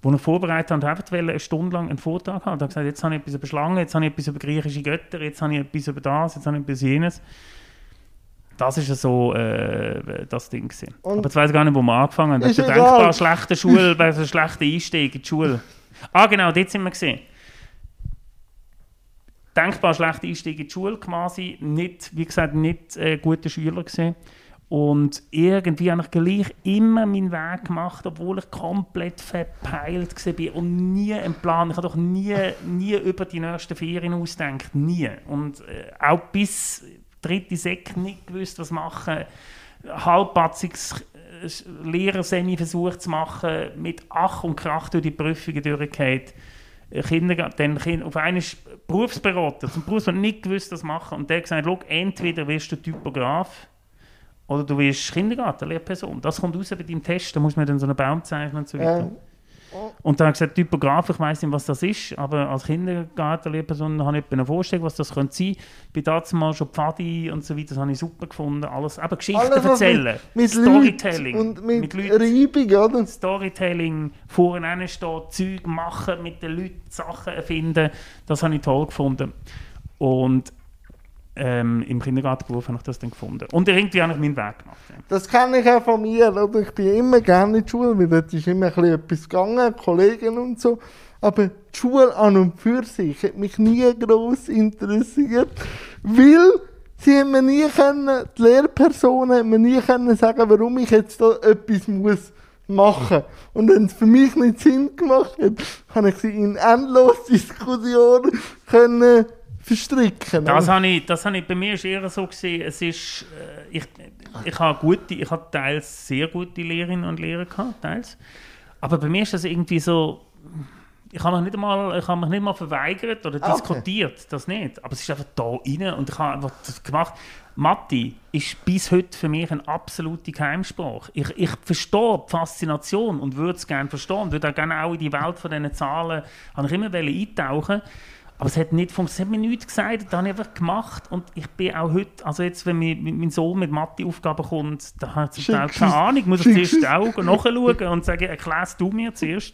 wo ich vorbereitet habe, einfach eine Stunde lang einen Vortrag haben. Ich habe gesagt, jetzt habe ich etwas über Schlangen, jetzt habe ich etwas über griechische Götter, jetzt habe ich etwas über das, jetzt habe ich etwas jenes. Das ist so äh, das Ding. Gewesen. Und- Aber jetzt weiß ich gar nicht, wo wir angefangen haben. Das Ist egal. denkbar schlechte Schule, ein schlechter Einstieg in die Schule. Ah genau, dort sind wir gesehen. Denkbar schlechter Einstieg in die Schule quasi. Nicht, wie gesagt, nicht äh, guter Schüler gesehen. Und irgendwie habe ich gleich immer meinen Weg gemacht, obwohl ich komplett verpeilt war und nie einen Plan. Ich habe doch nie, nie über die nächsten Ferien ausgedacht. Nie. Und äh, auch bis dritte Sek nicht gewusst, was machen. Halbpatziges Lehrersemi versucht zu machen, mit Ach und Krach durch die Prüfungen durchgeht. Kindergarten, dann auf einmal Berufsberater, zum Berufsberater nicht gewusst, was machen. Und der hat gesagt, «Schau, entweder wirst du Typograf oder du wirst Kindergartenlehrperson. Das kommt raus bei deinem Test, da muss man dann so einen Baum zeichnen und so weiter. Äh, Und dann habe ich gesagt, Typograf, ich weiß nicht, was das ist, aber als Kindergartenlehrperson habe ich eine Vorstellung, was das könnte sein. Bin dazu mal schon Pfadi und so weiter, das habe ich super gefunden. Alles, aber Geschichten alles, erzählen, Mit, mit Storytelling. Und mit, mit Leuten. Reibung, oder? Storytelling, vorne stehen, Zeug machen, mit den Leuten Sachen erfinden, das habe ich toll gefunden. Und ähm, im Kindergartenberuf habe ich das dann gefunden. Und irgendwie habe ich meinen Weg gemacht. Das kenne ich auch von mir. Oder? Ich bin immer gerne in die Schule, weil dort ist immer ein etwas gegangen, Kollegen und so. Aber die Schule an und für sich hat mich nie gross interessiert, weil sie haben mir nie können, die Lehrpersonen haben mir nie können sagen, warum ich jetzt da etwas muss machen. Und wenn es für mich nicht Sinn gemacht hat, habe ich sie in endlos Diskussionen können verstricken. Das habe ich, das habe ich, bei mir ist eher so gesehen, es ist, äh, ich, ich habe gute, ich habe teils sehr gute Lehrerinnen und Lehrer gehabt, teils. Aber bei mir ist das irgendwie so, ich habe mich nicht einmal, ich habe mich nicht mal verweigert oder Ah, okay. diskutiert, das nicht. Aber es ist einfach da rein und ich habe einfach das gemacht. Mathe ist bis heute für mich eine absolute Geheimsprache. Ich, ich verstehe die Faszination und würde es gerne verstehen und würde auch gerne auch in die Welt von diesen Zahlen, habe ich immer wollen eintauchen aber es hat nicht funktioniert, es hat mir nichts gesagt, das habe ich einfach gemacht und ich bin auch heute, also jetzt, wenn mein Sohn mit Mathe-Aufgaben kommt, da hat zum Teil keine Ahnung, muss ich zuerst die Augen nachschauen und sagen, erklärst du mir zuerst.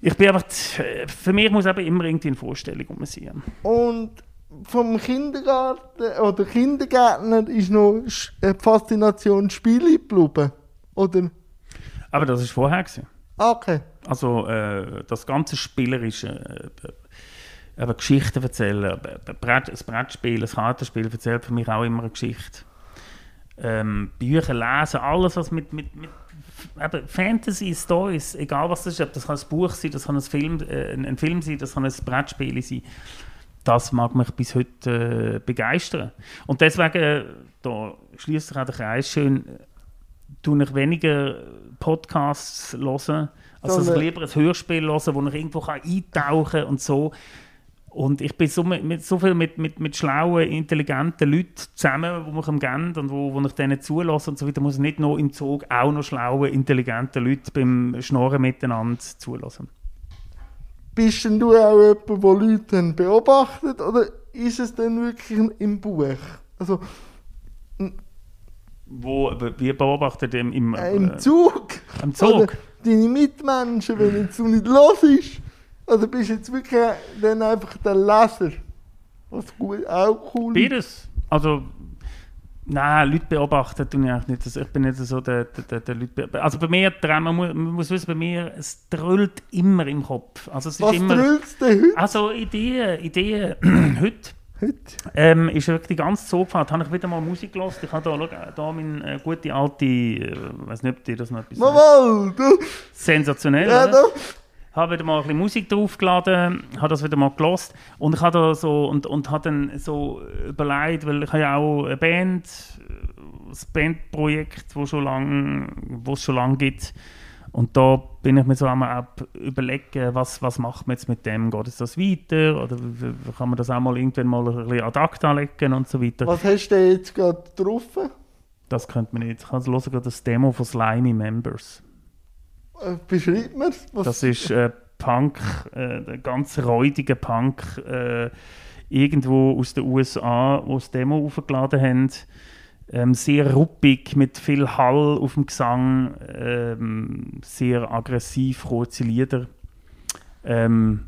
Ich bin einfach, für mich muss eben immer irgendwie eine Vorstellung um sein. Und vom Kindergarten oder Kindergärtner ist noch äh, die Faszination Spiele geblieben? Oder? Aber das war vorher. Gewesen. Ah, Okay. Also äh, das ganze Spielerische, äh, eben Geschichten erzählen, äh, ein Brettspiel, ein Kartenspiel erzählt für mich auch immer eine Geschichte. Ähm, Bücher lesen, alles was mit, mit, mit eben Fantasy, Stories, egal was das ist, ob das kann ein Buch sein, das kann ein Film, äh, ein, Film sein, das kann ein Brettspiel sein, das mag mich bis heute äh, begeistern. Und deswegen, äh, da schließt sich auch der Kreis schön, tue ich weniger Podcasts hören, also Sondern- lieber ein Hörspiel hören, wo ich irgendwo kann eintauchen kann und so. Und ich bin so mit, so viel mit, mit, mit schlauen, intelligenten Leuten zusammen, die mich umgeben und wo, wo ich denen zulasse und so weiter, muss ich nicht noch im Zug auch noch schlaue, intelligente Leute beim Schnorren miteinander zulassen. Bist denn du auch jemand, der Leute beobachtet oder ist es dann wirklich im Buch? Also Wo, wie beobachtet im, im, äh, im äh, Zug? am Zug? Oder deine Mitmenschen, wenn du nicht los ist? Oder bist du jetzt wirklich dann einfach der Leser? Was gut, auch cool ist. Beides. Also, nein, Leute beobachten tue ich eigentlich nicht. Also ich bin nicht so der, der, der, der Leute Also bei mir, man muss, man muss wissen, bei mir, es dröhlt immer im Kopf. Also es ist Was immer... drüllst du denn heute? Also Ideen, Ideen. heute heute? ähm, ist wirklich die ganze Zugfahrt, habe ich wieder mal Musik gehört. Ich habe da, schau, da meine äh, gute alte, äh, weiß nicht, ob dir das noch etwas. Mal, du! Sensationell, Ja, oder? da. Habe wieder mal ein bisschen Musik draufgeladen, habe das wieder mal gelost und ich habe da so und, und habe dann so überlegt, weil ich habe ja auch eine Band, ein Bandprojekt, wo schon lang, wo es schon lange gibt und da bin ich mir so einmal ab überlegen, was, was macht man jetzt mit dem, geht es das weiter oder kann man das auch mal irgendwann mal ein bisschen ad acta legen und so weiter. Was hast du jetzt gerade getroffen? Das könnte man nicht. Ich habe gerade das Demo von Slimy Members. Äh, Beschreib mir was Das ist äh, Punk, äh, ganz räudige Punk, äh, irgendwo aus den USA, wo das Demo aufgeladen haben. Ähm, sehr ruppig, mit viel Hall auf dem Gesang, ähm, sehr aggressiv, kurze Lieder. Ähm,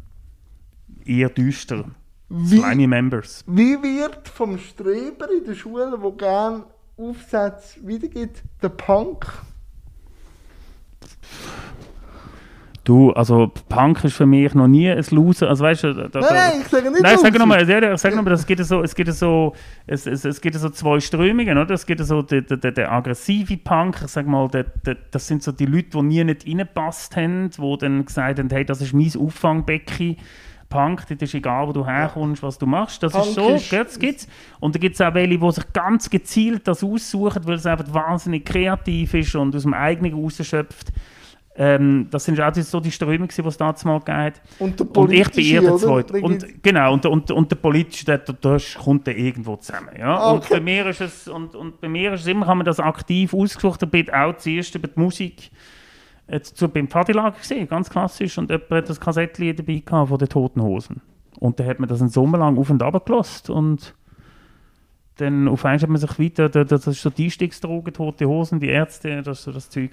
eher düster. wie, Slimy Members. wie wird vom Streber in der Schule, der gerne Aufsätze wiedergibt, der Punk? Du, also Punk ist für mich noch nie ein Loser. Also weißt du, da, da, Nein, nein, ich sage nicht Nein, ich sage nochmal, ich sage nochmal, es gibt so, es gibt so, es, es, es gibt so zwei Strömungen, oder? Es gibt so der, der, der, der aggressive Punk, ich sage mal, der, der, das sind so die Leute, die nie nicht reingepasst haben, die dann gesagt haben, hey, das ist mein Auffangbecken. Punk, das ist egal, wo du herkommst, was du machst. Das Punk ist so, ist- das gibt's. Und dann gibt es auch welche, die sich ganz gezielt das aussuchen, weil es einfach wahnsinnig kreativ ist und aus dem eigenen rausschöpft. Ähm, das sind auch die- so die Strömungen, die es damals mal gegeben hat. Und der Und ich bin eher der? Zweite. Da Und, genau, und, und, und der politische, der, der, kommt dann irgendwo zusammen. Ja? Und, Okay. bei mir ist es, und, und bei mir ist es immer, haben wir das aktiv ausgesucht, bin auch zuerst über die Musik äh, zu, beim Pfadilager gesehen, ganz klassisch. Und jemand hat das Kassettchen dabei gehabt von den Toten Hosen. Und dann hat man das einen Sommer lang auf und ab gelost und dann auf einmal hat man sich weiter, da- das ist so die Einstiegsdroge, tote Hosen, die Ärzte, das ist so das Zeug.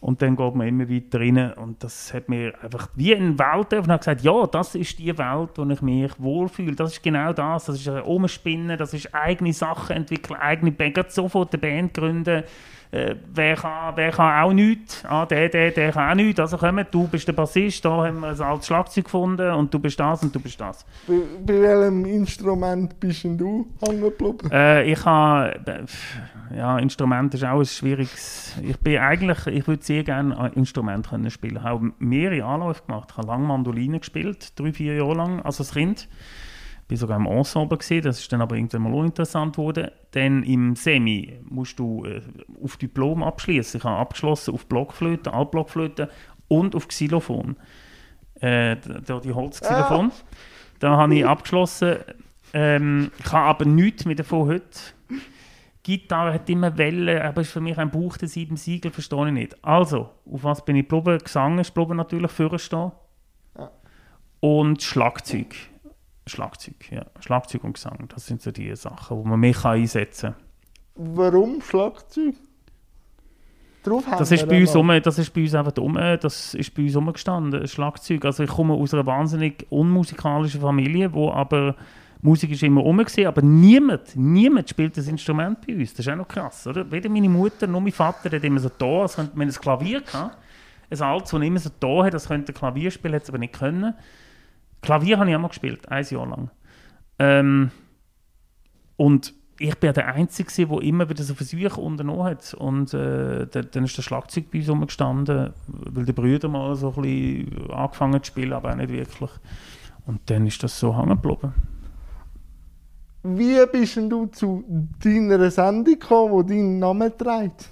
Und dann geht man immer weiter rein und das hat mir einfach wie eine Welt geöffnet und gesagt, ja, das ist die Welt, wo ich mich wohlfühle. Das ist genau das, das ist ein Umspinnen, das ist eigene Sachen entwickeln, eigene Band, sofort eine Band gründen. Äh, wer, kann, wer kann auch nichts? Ah, der, der, der kann auch nichts. Also komm, du bist der Bassist, da haben wir ein altes Schlagzeug gefunden und du bist das und du bist das. Bei, bei welchem Instrument bist denn du hängen geblieben? Äh, ich habe, ja, Instrument ist auch ein schwieriges. Ich bin eigentlich, ich würde sehr gerne ein Instrument können spielen. Ich habe mehrere Anläufe gemacht. Ich habe lange Mandoline gespielt, drei, vier Jahre lang, als Kind. Ich war sogar im Ensemble, gewesen, das ist dann aber irgendwann mal uninteressant geworden. Dann im Semi musst du äh, auf Diplom abschließen. Ich habe abgeschlossen auf Blockflöte, Altblockflöte und auf Xylophon. Äh, d- die Holzxylophon. Da habe ich abgeschlossen. Ähm, ich habe aber nichts mehr davon heute. Gitarre hat immer Wellen, aber ist für mich ein Buch der sieben Siegel, verstehe ich nicht. Also, auf was bin ich geblieben? Gesang ist geblieben natürlich, Führerstehen. Ja. Und Schlagzeug. Schlagzeug, ja. Schlagzeug und Gesang, das sind so die Sachen, wo man mich kann einsetzen kann. Warum Schlagzeug? draufhängen. Das ist, bei uns um, das ist bei uns einfach um, das ist bei uns rumgestanden, ein Schlagzeug. Also ich komme aus einer wahnsinnig unmusikalischen Familie, wo aber Musik ist immer gewesen, aber niemand, niemand spielt das Instrument bei uns. Das ist auch noch krass, oder? Weder meine Mutter noch mein Vater hat immer so da, als könnte man ein Klavier gehabt. Ein altes, das immer so da hat, das könnte ein Klavier spielen, hat es aber nicht können. Klavier habe ich auch mal gespielt, ein Jahr lang. Ähm, und ich bin der Einzige, der immer wieder so Versuche unternommen hat. Und äh, dann, ist der Schlagzeug bei uns rumgestanden, weil die Brüder mal so ein bisschen angefangen zu spielen, aber auch nicht wirklich. Und dann ist das so hängen geblieben. Wie bist denn du zu deiner Sendung gekommen, die deinen Namen trägt?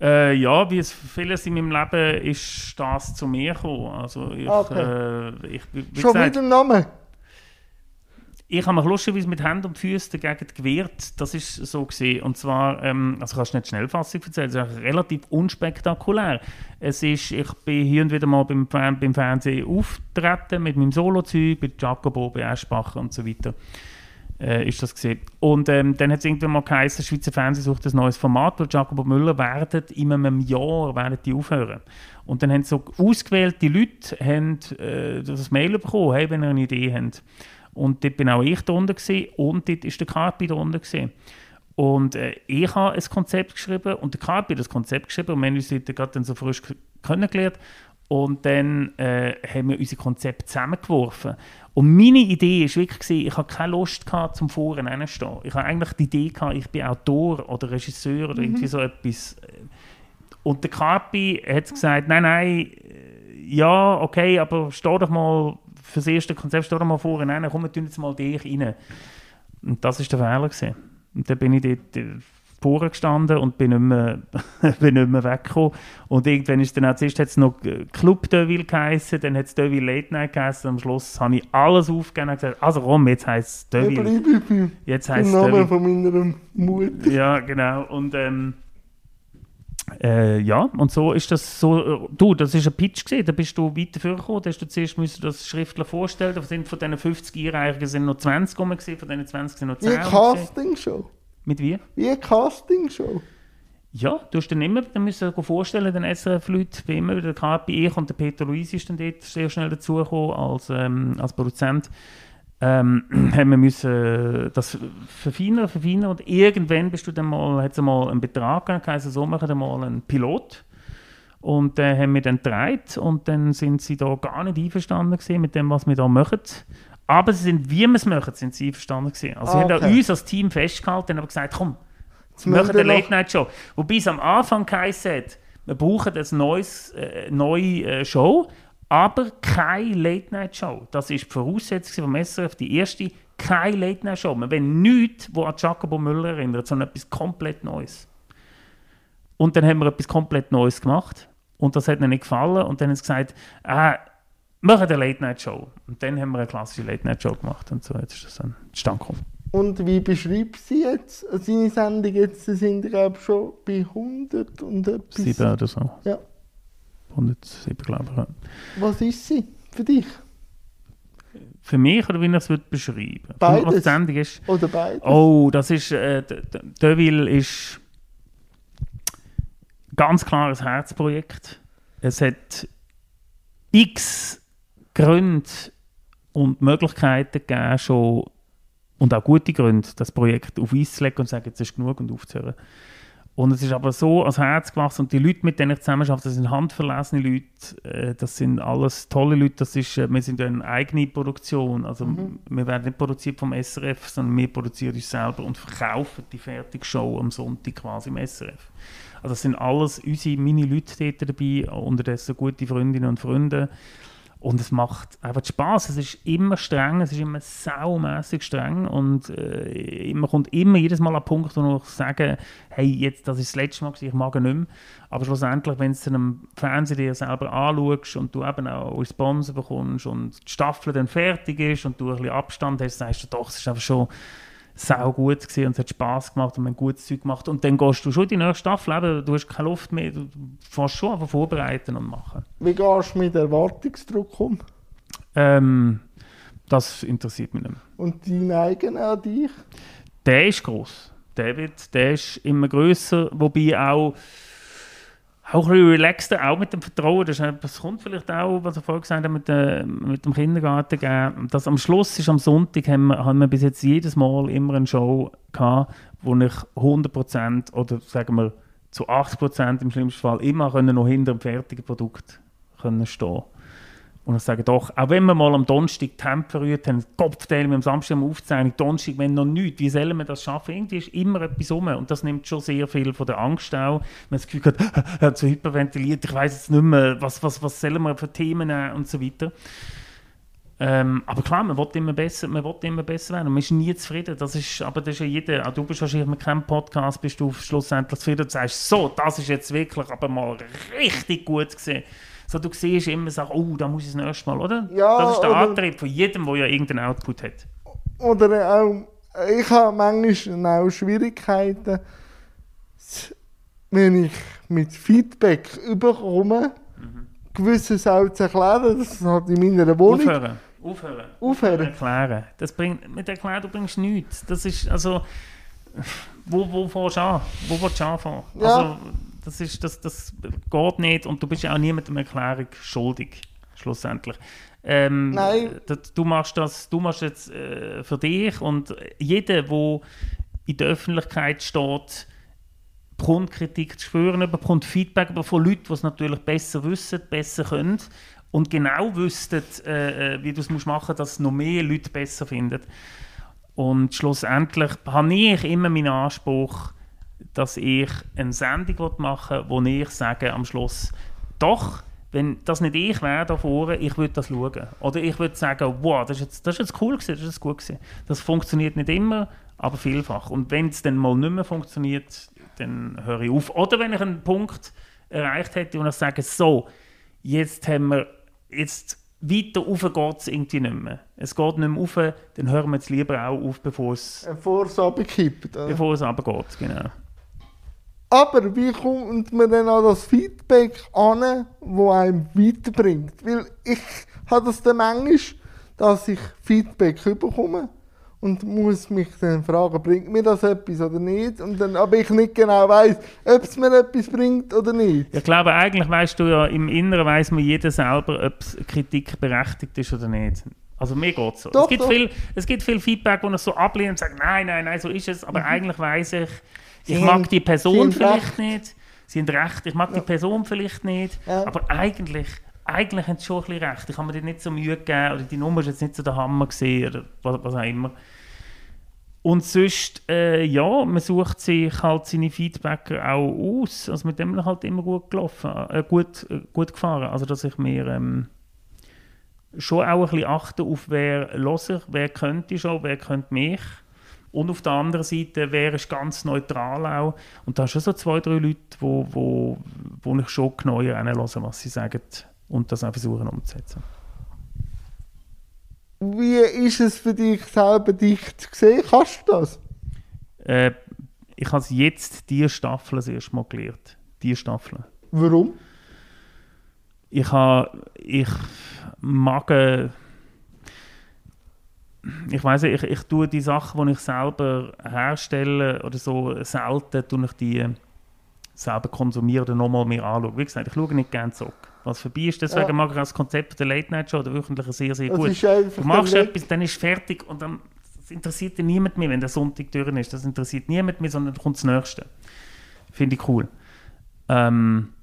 Äh, ja, wie es vieles in meinem Leben ist das zu mir gekommen. Also ich, Okay. äh, ich wie Schon gesagt, mit dem Namen? ich habe mich lustigerweise mit Händen und Füßen dagegen gewehrt. Das ist so gesehen. Und zwar, ähm, also kannst du nicht Schnellfassung erzählen, es ist relativ unspektakulär. Es ist, ich bin hier und wieder mal beim, beim Fernsehen auftreten mit meinem Solo-Zeug, mit Jacobo, bei Eschbacher und so weiter. Äh, ist das gesehen. Und ähm, dann hat es irgendwann mal geheißen, Schweizer Fernsehen sucht ein neues Format, weil Jacobo Müller werden in einem Jahr werden die aufhören. Und dann haben so ausgewählte Leute haben, äh, das Mail bekommen, hey, wenn ihr eine Idee habt. Und dort bin auch ich drunter gewesen, und dort ist der Carpi drunter gewesen. Und äh, ich habe ein Konzept geschrieben und der Carpi hat das Konzept geschrieben und wir haben uns dort gerade dann so frisch kennengelernt. Und dann äh, haben wir unser Konzept zusammengeworfen. Und meine Idee war wirklich, ich hatte keine Lust gehabt, zum Vorne hinzustehen. Ich hatte eigentlich die Idee, gehabt, ich bin Autor oder Regisseur oder irgendwie so etwas. Und der Carpi hat gesagt, nein, nein, äh, ja, okay, aber steh doch mal für das erste Konzept, steh doch mal vorne rein, komm, wir tun jetzt mal dich rein. Und das war der Fehler. Gewesen. Und dann bin ich dort vorne gestanden und bin nicht mehr, bin nicht mehr weggekommen. Und irgendwann ist dann auch zuerst hat's noch Club Deville geheißen, dann hat es Deville Late Night geheißen. Am Schluss habe ich alles aufgegeben und gesagt, also komm, jetzt heisst es Deville. Jetzt heisst es Namen Deville. von meiner Mutter. Ja, genau. Und ähm, äh, ja, und so ist das so. Du, das ist ein Pitch gesehen. Da bist du weiter vorgekommen. Da hast du zuerst müssen das schriftlich vorstellen. Da sind von diesen 50 Einreichungen sind noch 20 rum gewesen, von diesen 20 sind noch Wie 10 eine rum gewesen. Mit wie? Wie eine Castingshow. Ja, du hast dann immer dann müssen dir vorstellen, den SRF-Leute, wie immer der KPI ich und der Peter Luis ist dann dort sehr schnell dazugekommen als, ähm, als Produzent. Ähm, haben wir müssen das verfeinern, verfeinern und irgendwann bist du dann mal, hat es mal einen Betrag gegeben, also so machen wir mal einen Pilot und den haben wir dann gedreht und dann sind sie da gar nicht einverstanden gewesen mit dem, was wir da machen. Aber sie sind, wie wir es machen, sind sie einverstanden gewesen. Also Ah, sie haben okay. auch uns als Team festgehalten und haben gesagt, komm, Jetzt machen wir eine Late-Night-Show. Wobei es am Anfang geheißen hat, wir brauchen eine neues, äh, neue äh, Show, aber keine Late-Night-Show. Das ist die Voraussetzung vom SRF, die erste, keine Late-Night-Show. Wir wollen nichts, das an Jacobo Müller erinnert, sondern etwas komplett Neues. Und dann haben wir etwas komplett Neues gemacht und das hat ihnen nicht gefallen und dann haben sie gesagt, ah, machen eine Late-Night-Show. Und dann haben wir eine klassische Late-Night-Show gemacht und so jetzt ist das dann zustande gekommen. Und wie beschreibst du jetzt seine Sendung? Jetzt sind glaube ich schon bei 100 und etwas. Sieben oder so. Ja. 107, glaube ich. ja. Was ist sie für dich? Für mich oder wie ich es würde beschreiben? Beides. Was die Sendung ist? Oder beide? Oh, das ist. Äh, Deville ist ganz klares Herzprojekt. Es hat x Gründe und Möglichkeiten gegeben, schon und auch gute Gründe, das Projekt auf Eis zu legen und zu sagen, jetzt ist genug und aufzuhören. Und es ist aber so ans Herz gewachsen und die Leute, mit denen ich zusammen arbeite, das sind handverlesene Leute, äh, das sind alles tolle Leute, das ist, äh, wir sind ja eine eigene Produktion, also wir werden nicht produziert vom SRF, sondern wir produzieren uns selber und verkaufen die fertige Show am Sonntag quasi im SRF. Also das sind alles unsere, meine Leute dort dabei, unterdessen gute Freundinnen und Freunde. Und es macht einfach Spaß. Es ist immer streng, es ist immer saumässig streng und äh, man kommt immer jedes Mal an den Punkt, wo ich sage, hey, jetzt, das ist das letzte Mal, ich mag ihn nicht mehr. Aber schlussendlich, wenn du es einem Fernseher dir selber anschaust und du eben auch Response bekommst und die Staffel dann fertig ist und du ein bisschen Abstand hast, sagst du doch, es ist einfach schon sau gut gewesen und es hat Spaß gemacht und wir haben gutes Zeug gemacht. Und dann gehst du schon in die nächste Staffel, eben, du hast keine Luft mehr, du fährst schon einfach vorbereiten und machen. Wie gehst du mit Erwartungsdruck um? Ähm, das interessiert mich nicht mehr. Und dein eigener an dich? Der ist groß. David, der ist immer grösser, wobei auch, auch ein bisschen relaxter, auch mit dem Vertrauen. Das, ist, das kommt vielleicht auch, was ich vorhin gesagt habe, mit, äh, mit dem Kindergarten geben. Das am Schluss ist am Sonntag, haben wir, haben wir bis jetzt jedes Mal immer eine Show gehabt, wo ich 100% oder sagen wir zu 80% im schlimmsten Fall immer können noch hinter dem fertigen Produkt können stehen und ich sage doch, auch wenn wir mal am Donnerstag Tempo verrührt haben, Kopfteil mit am Samstag aufzeichnen, Donnerstag, wenn noch nichts, wie sollen wir das schaffen? Irgendwie ist immer etwas rum und das nimmt schon sehr viel von der Angst auch. Man hat das Gefühl, hat so hyperventiliert, ich weiß jetzt nicht mehr, was, was, was sollen wir für Themen nehmen und so weiter. Ähm, aber klar, man will immer besser, man will immer besser werden. Man ist nie zufrieden. Das ist, aber das ist ja jeder. Auch du bist wahrscheinlich mit keinem Podcast, bist du schlussendlich zufrieden und sagst, so, das ist jetzt wirklich aber mal richtig gut gesehen. So, du siehst immer so, oh, da muss ich das nächste Mal, oder? Ja, das ist der oder- Antrieb von jedem, der ja irgendeinen Output hat. Oder auch, ich habe manchmal auch Schwierigkeiten, wenn ich mit Feedback überkomme, gewisses auch zu erklären, das hat in meiner Wohnung. Aufhören. Aufhören. Aufhören. Erklären. Das bringt, mit Erklären du bringst nichts. Das ist, also, wo, wo fährst du an? Wo willst du anfangen? Ja. Also, das, ist, das, das geht nicht und du bist ja auch niemandem Erklärung schuldig, schlussendlich. Ähm, Nein. Du machst das, du machst jetzt äh, für dich und jeder, der in der Öffentlichkeit steht, bekommt Kritik zu spüren, bekommt Feedback von Leuten, die es natürlich besser wissen, besser können und genau wüssten, äh, äh, wie du es musst machen dass es noch mehr Leute besser finden. Und schlussendlich habe ich immer meinen Anspruch, dass ich eine Sendung machen will, wo ich sage am Schluss, doch, wenn das nicht ich wäre da vorne, ich würde das schauen. Oder ich würde sagen, wow, das ist jetzt, das ist jetzt cool gewesen, das ist jetzt gut gewesen. Das funktioniert nicht immer, aber vielfach. Und wenn es dann mal nicht mehr funktioniert, dann höre ich auf. Oder wenn ich einen Punkt erreicht hätte und ich sage, so, jetzt haben wir, jetzt weiter rauf geht es irgendwie nicht mehr. Es geht nicht mehr rauf, dann hören wir jetzt lieber auch auf, bevor es, Bevor es runterkippt. bevor es runtergeht. Genau. Aber wie kommt man denn an das Feedback an, wo einem weiterbringt? Weil ich habe das dann manchmal, dass ich Feedback bekomme und muss mich dann fragen, bringt mir das etwas oder nicht? Und dann, aber ich nicht genau weiß, ob es mir etwas bringt oder nicht. Ich glaube, eigentlich weißt du ja, im Inneren weiß man jeder selber, ob Kritik berechtigt ist oder nicht. Also mir geht es so. Doch, es, gibt doch. viel, es gibt viel Feedback, wo ich so ablehne und sage, nein, nein, nein, so ist es. Aber eigentlich weiß ich, ich Mhm. Sie mag die Person vielleicht recht. nicht. Sie haben recht, ich mag die Person vielleicht nicht. Ja. Aber eigentlich, eigentlich haben sie schon ein bisschen recht. Ich habe mir dir nicht so Mühe gegeben oder die Nummer ist jetzt nicht so der Hammer gesehen oder was, was auch immer. Und sonst, äh, ja, man sucht sich halt seine Feedbacker auch aus. Also mit dem halt immer gut gelaufen, äh, gut, äh, gut gefahren. Also dass ich mir ähm, schon auch ein bisschen achte auf wer höre ich, wer könnte schon, wer könnte mich. Und auf der anderen Seite, wer ist ganz neutral auch. Und da sind schon so zwei, drei Leute, wo, wo, wo ich schon genau hinhöre, was sie sagen und das auch versuchen umzusetzen. Wie ist es für dich selber, dich zu sehen? Kannst du das? Äh, ich habe jetzt diese Staffel das erste Mal gelernt. Diese Staffel. Warum? Ich habe, ich mag, ich weiß ich, ich tue die Sachen, die ich selber herstelle oder so, selten tue ich die selber konsumieren oder nochmal mir anschauen. Wie gesagt, ich schaue nicht gerne zurück. Was vorbei ist, deswegen Ja. mag ich das Konzept der Late Night Show oder wöchentlichen sehr, sehr gut. Du machst etwas, dann ist es fertig und dann das interessiert dich niemand mehr, wenn der Sonntag durch ist. Das interessiert niemand mehr, sondern dann kommt das Nächste. Finde ich cool. Ähm,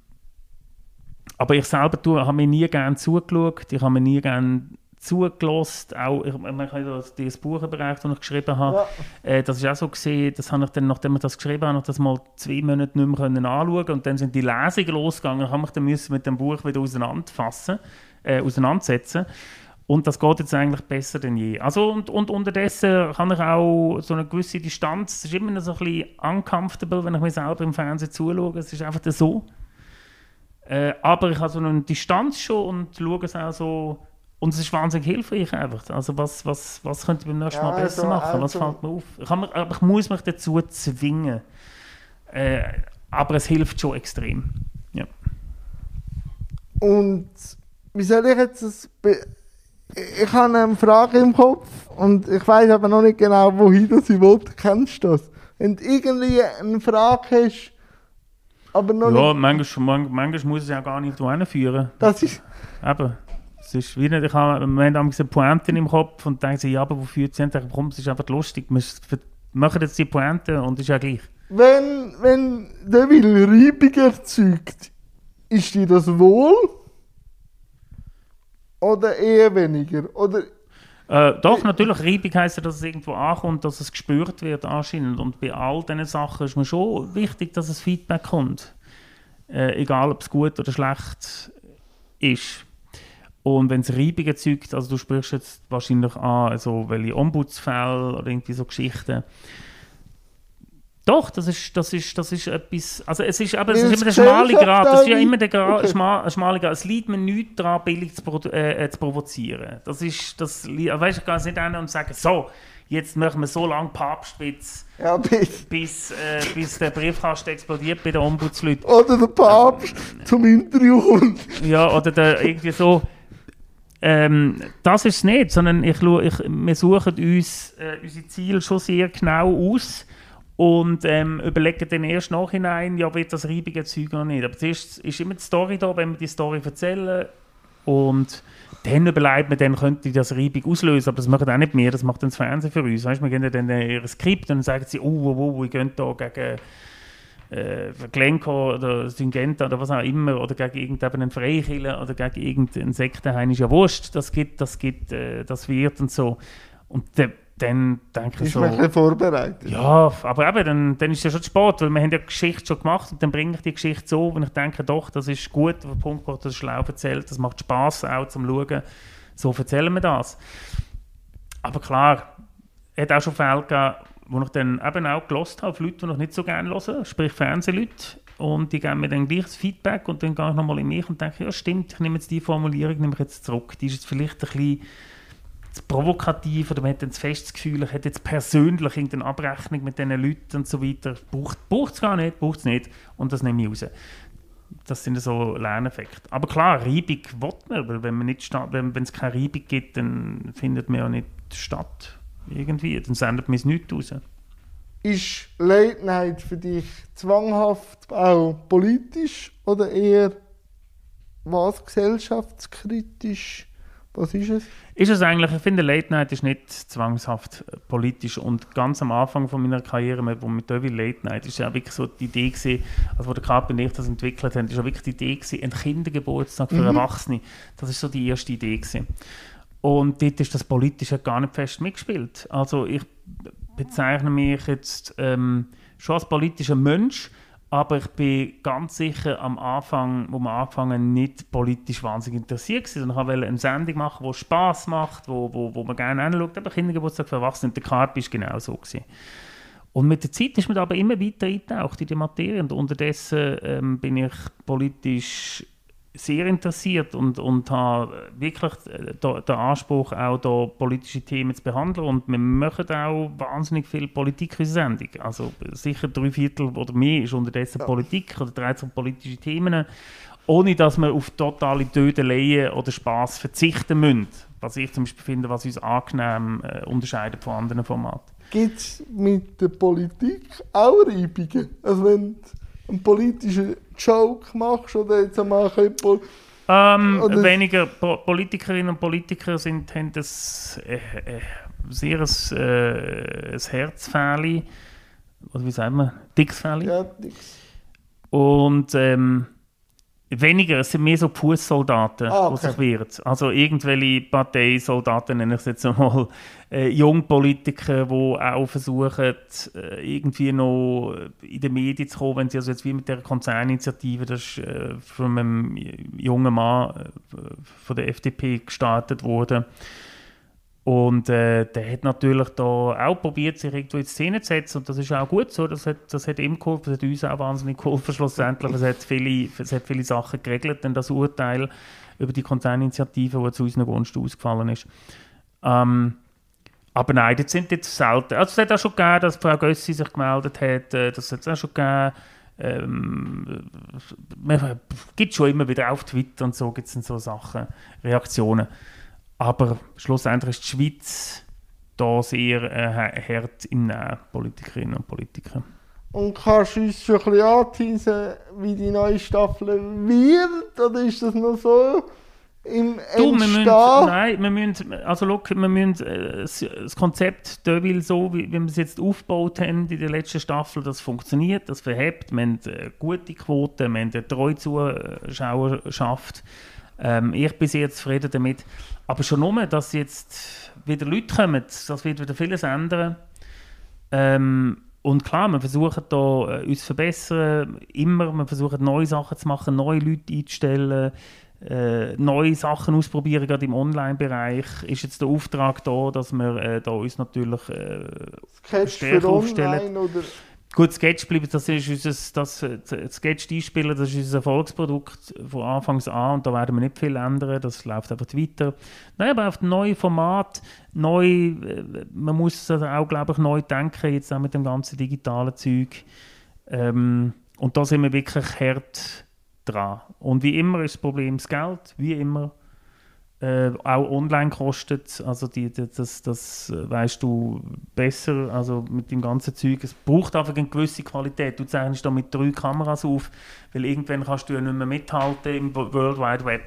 aber ich selber tue, habe mir nie gerne zugeschaut, ich habe mir nie gerne zugelost. Auch, ich, man kann ja das, das Buchbereich, das ich geschrieben habe, Ja. äh, das ist auch so gesehen, das habe ich dann, nachdem ich das geschrieben habe, noch das mal zwei Monate nicht mehr können anschauen und dann sind die Lesungen losgegangen, habe mich dann müssen mit dem Buch wieder auseinanderfassen, äh, auseinandersetzen und das geht jetzt eigentlich besser denn je. Also und, und unterdessen kann ich auch so eine gewisse Distanz, es ist immer noch so ein bisschen uncomfortable, wenn ich mir selber im Fernsehen zuschaue, es ist einfach so. Äh, aber ich habe so eine Distanz schon und schaue es auch so und es ist wahnsinnig hilfreich einfach. Also was, was, was könnte ich beim nächsten Ja, Mal besser also- machen? Was also- fällt mir auf? Ich, mir, aber ich muss mich dazu zwingen. Äh, aber es hilft schon extrem. Ja. Und wie soll ich jetzt das. Ich habe eine Frage im Kopf und ich weiß aber noch nicht genau, wohin das ich wollte. Kennst du das? Wenn du irgendwie eine Frage hast, aber noch Ja, nicht. manchmal, man- manchmal muss es ja gar nicht dahin führen. Das ist. Eben. Es ist wie nicht, ich habe, wir haben manchmal Pointen im Kopf und denken sich, ja, aber wofür sind sie? Komm, es ist einfach lustig. Wir machen jetzt die Pointe und ist ja gleich. Wenn, wenn der Will Reibung erzeugt, ist dir das wohl? Oder eher weniger? Oder Äh, doch, natürlich, Reibung heisst ja, dass es irgendwo ankommt, dass es gespürt wird anscheinend. Und bei all diesen Sachen ist mir schon wichtig, dass es Feedback kommt. Äh, egal, ob es gut oder schlecht ist. Und wenn es Reibung erzeugt, also du sprichst jetzt wahrscheinlich an, also welche Ombudsfälle oder irgendwie so Geschichten. Doch, das ist, das ist, das ist etwas, also es ist, aber es ist immer der es schmale Grad, das ist ja immer der Grad, Okay. schma, schmale Grad. Es liegt mir nichts daran, billig zu, äh, äh, zu provozieren. Das ist, das, weißt du, ich kann jetzt nicht hin und sagen, so, jetzt machen wir so lange Papstwitz, ja, bis, bis, äh, bis der Briefkasten explodiert bei den Ombudsleuten. oder der Papst zum Interview kommt. Ja, oder der, irgendwie so. Ähm, das ist es nicht, sondern ich, ich, wir suchen uns äh, unsere Ziele schon sehr genau aus und ähm, überlegen dann erst nachhinein, ja, wird das Reibung erzeugen oder nicht. Aber zuerst ist immer die Story da, wenn wir die Story erzählen und dann überlegt man, dann könnte das Reibung auslösen, aber das macht auch nicht mehr, das macht dann das Fernsehen für uns. Weißt, wir gehen dann ihr Skript und dann sagen sie, oh, oh, oh, wir gehen da gegen äh, Glencoe oder Syngenta oder was auch immer oder gegen irgendeinen Freikiller oder gegen irgendeinen Sektenhain ist ja wurscht, das gibt, das gibt, äh, das wird und so. Und de, dann denke ich Ist so, man ein bisschen vorbereitet. ja, aber eben, dann, dann ist es ja schon spät, weil wir haben ja die Geschichte schon gemacht und dann bringe ich die Geschichte so, und ich denke, doch, das ist gut, den Punkt gebracht, das ist schlau erzählt, das macht Spaß auch zum Schauen, so erzählen wir das. Aber klar, es hat auch schon Fälle gegeben, wo ich dann eben auch gelost habe, auf Leute, die ich nicht so gerne höre, sprich Fernsehleute, und die geben mir dann gleich das Feedback und dann gehe ich nochmal in mich und denke, ja stimmt, ich nehme jetzt die Formulierung nehme ich jetzt zurück, die ist jetzt vielleicht ein bisschen zu provokativ oder man hat dann das festes Gefühl, ich hätte jetzt persönlich irgendeine Abrechnung mit diesen Leuten und so weiter. Braucht es gar nicht, braucht es nicht und das nehme ich raus. Das sind so Lerneffekte. Aber klar, Reibung will man, weil wenn man wenn es keine Reibung gibt, dann findet man ja nicht statt irgendwie, dann sendet man es nicht raus. Ist Late Night für dich zwanghaft auch politisch oder eher was gesellschaftskritisch? Was ist es? Ist es eigentlich, ich finde, Late Night ist nicht zwangshaft äh, politisch und ganz am Anfang von meiner Karriere mit, mit Devil Late Night ist ja wirklich so die Idee gewesen, also wo der Kapi und ich das entwickelt haben, ist ja wirklich die Idee gewesen, ein Kindergeburtstag für Erwachsene. Das ist so die erste Idee gewesen. Und dort ist das Politische gar nicht fest mitgespielt. Also ich bezeichne mich jetzt ähm, schon als politischer Mensch, aber ich bin ganz sicher am Anfang, wo wir angefangen haben, nicht politisch wahnsinnig interessiert gewesen, sondern ich wollte eine Sendung machen, die Spass macht, wo, wo, wo man gerne anschaut, aber Kindergeburtstag für Erwachsene. Und der Karp ist genau so gewesen. Und mit der Zeit ist man aber immer weiter eingetaucht in die Materie und unterdessen ähm, bin ich politisch sehr interessiert und, und habe wirklich äh, den Anspruch, auch da politische Themen zu behandeln. Und wir machen auch wahnsinnig viel Politik in Sendung. Also sicher drei Viertel oder mehr ist unterdessen Politik oder dreht sich um politische Themen, ohne dass wir auf totale Dödeleien oder Spaß verzichten müssen. Was ich zum Beispiel finde, was uns angenehm äh, unterscheidet von anderen Formaten. Gibt es mit der Politik auch Reibungen? Also wenn einen politischen Joke machst oder jetzt einmal ein Ähm, weniger po Politikerinnen und Politiker sind, haben das äh, äh, sehr ein, äh, ein Herzfähli, oder wie sagt man, Dicksfäli. ja, nix. Und ähm, weniger, es sind mehr so Fußsoldaten, Ah, die okay. sich wehren. Also irgendwelche Parteisoldaten, nenne ich es jetzt einmal, äh, Jungpolitiker, die auch versuchen, äh, irgendwie noch in den Medien zu kommen, wenn sie also jetzt wie mit der Konzerninitiative, das ist äh, von einem jungen Mann äh, von der FDP gestartet worden. Und äh, der hat natürlich da auch probiert, sich irgendwo in Szene zu setzen. Und das ist auch gut so. Das hat, das hat ihm geholfen, das hat uns auch wahnsinnig geholfen schlussendlich. Es hat viele, es hat viele Sachen geregelt, denn das Urteil über die Konzerninitiative, die zu unseren Gunsten ausgefallen ist. Ähm, aber nein, das sind jetzt selten. Also es hat auch schon gegeben, dass Frau Gössi sich gemeldet hat. äh, Das hat es auch schon gegeben. Ähm, man gibt schon immer wieder auf Twitter und so gibt es so Sachen, Reaktionen. Aber schlussendlich ist die Schweiz da sehr äh, hart im Nehmen, Politikerinnen und Politiker. Und kannst du uns schon ein bisschen anteasen, wie die neue Staffel wird? Oder ist das noch so im Du, wir müssen, nein, wir müssen, also look, wir müssen äh, das- das Konzept Deville so, wie, wie wir es jetzt aufgebaut haben in der letzten Staffel, das funktioniert, das verhebt, wir haben äh, gute Quoten, wir haben eine treue Zuschauerschaft. Ähm, ich bin sehr zufrieden damit. Aber schon nur, dass jetzt wieder Leute kommen, das wird wieder vieles ändern. Ähm, und klar, wir versuchen da äh, uns zu verbessern, immer, wir versuchen neue Sachen zu machen, neue Leute einzustellen, äh, neue Sachen ausprobieren, gerade im Online-Bereich. Ist jetzt der Auftrag da, dass wir äh, da uns natürlich äh, stärker aufstellen. online oder Gut, Sketch bleiben, das ist unser, das Sketch einspielen, das ist unser Erfolgsprodukt von Anfangs an und da werden wir nicht viel ändern, das läuft einfach weiter. Nein, aber auf neue Format, neu, äh, man muss also auch, glaube ich, neu denken, jetzt auch mit dem ganzen digitalen Zeug. Ähm, und da sind wir wirklich hart dran. Und wie immer ist das Problem das Geld, wie immer. Äh, auch online kostet, also die, die, das, das äh, weißt du besser, also mit dem ganzen Zeug. Es braucht einfach eine gewisse Qualität. Du zeichnest da mit drei Kameras auf, weil irgendwann kannst du ja nicht mehr mithalten im World Wide Web.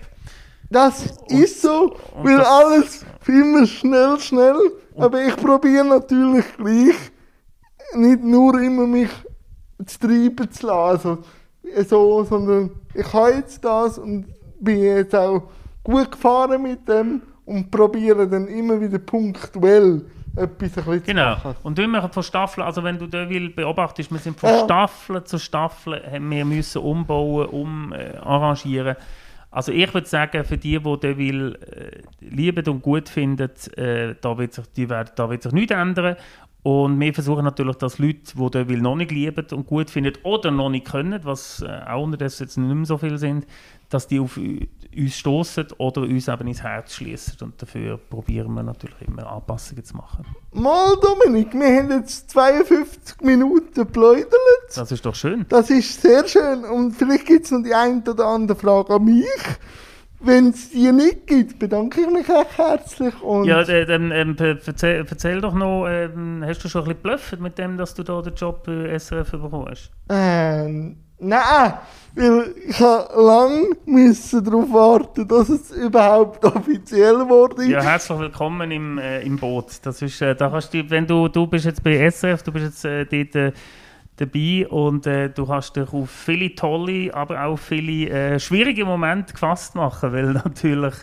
Das ist so, und weil das- alles immer schnell, schnell. Aber ich probiere natürlich gleich nicht nur immer mich zu treiben zu lassen, also, so, sondern ich habe jetzt das und bin jetzt auch gut gefahren mit dem und probiere dann immer wieder punktuell etwas ein bisschen zu Genau. machen. Und immer von Staffel, also wenn du Deville beobachtest, wir sind von Ja. Staffel zu Staffel, haben wir müssen umbauen, um äh. Also ich würde sagen, für die, die Deville äh, lieben und gut finden, äh, da wird sich, die werden, da wird sich nichts ändern. Und wir versuchen natürlich, dass Leute, die Deville noch nicht lieben und gut finden oder noch nicht können, was äh, auch unterdessen jetzt nicht mehr so viel sind, dass die auf uns stoßen oder uns eben ins Herz schließen. Und dafür probieren wir natürlich immer Anpassungen zu machen. Mal, Dominik, wir haben jetzt 52 Minuten pläudert. Das ist doch schön. Das ist sehr schön. Und vielleicht gibt es noch die eine oder andere Frage an mich. Wenn es die nicht gibt, bedanke ich mich recht herzlich. Und Ja, äh, dann ähm, erzähl, erzähl doch noch, ähm, hast du schon ein bisschen geblufft mit dem, dass du da den Job bei SRF bekommen hast? ähm, nein, weil ich habe lange müssen darauf warten, dass es überhaupt offiziell wurde. Ja, herzlich willkommen im, äh, im Boot. Das ist, äh, da kannst du, wenn du, du bist jetzt bei SRF, du bist jetzt äh, dort äh, dabei und äh, du kannst dich auf viele tolle, aber auch viele äh, schwierige Momente gefasst machen, weil natürlich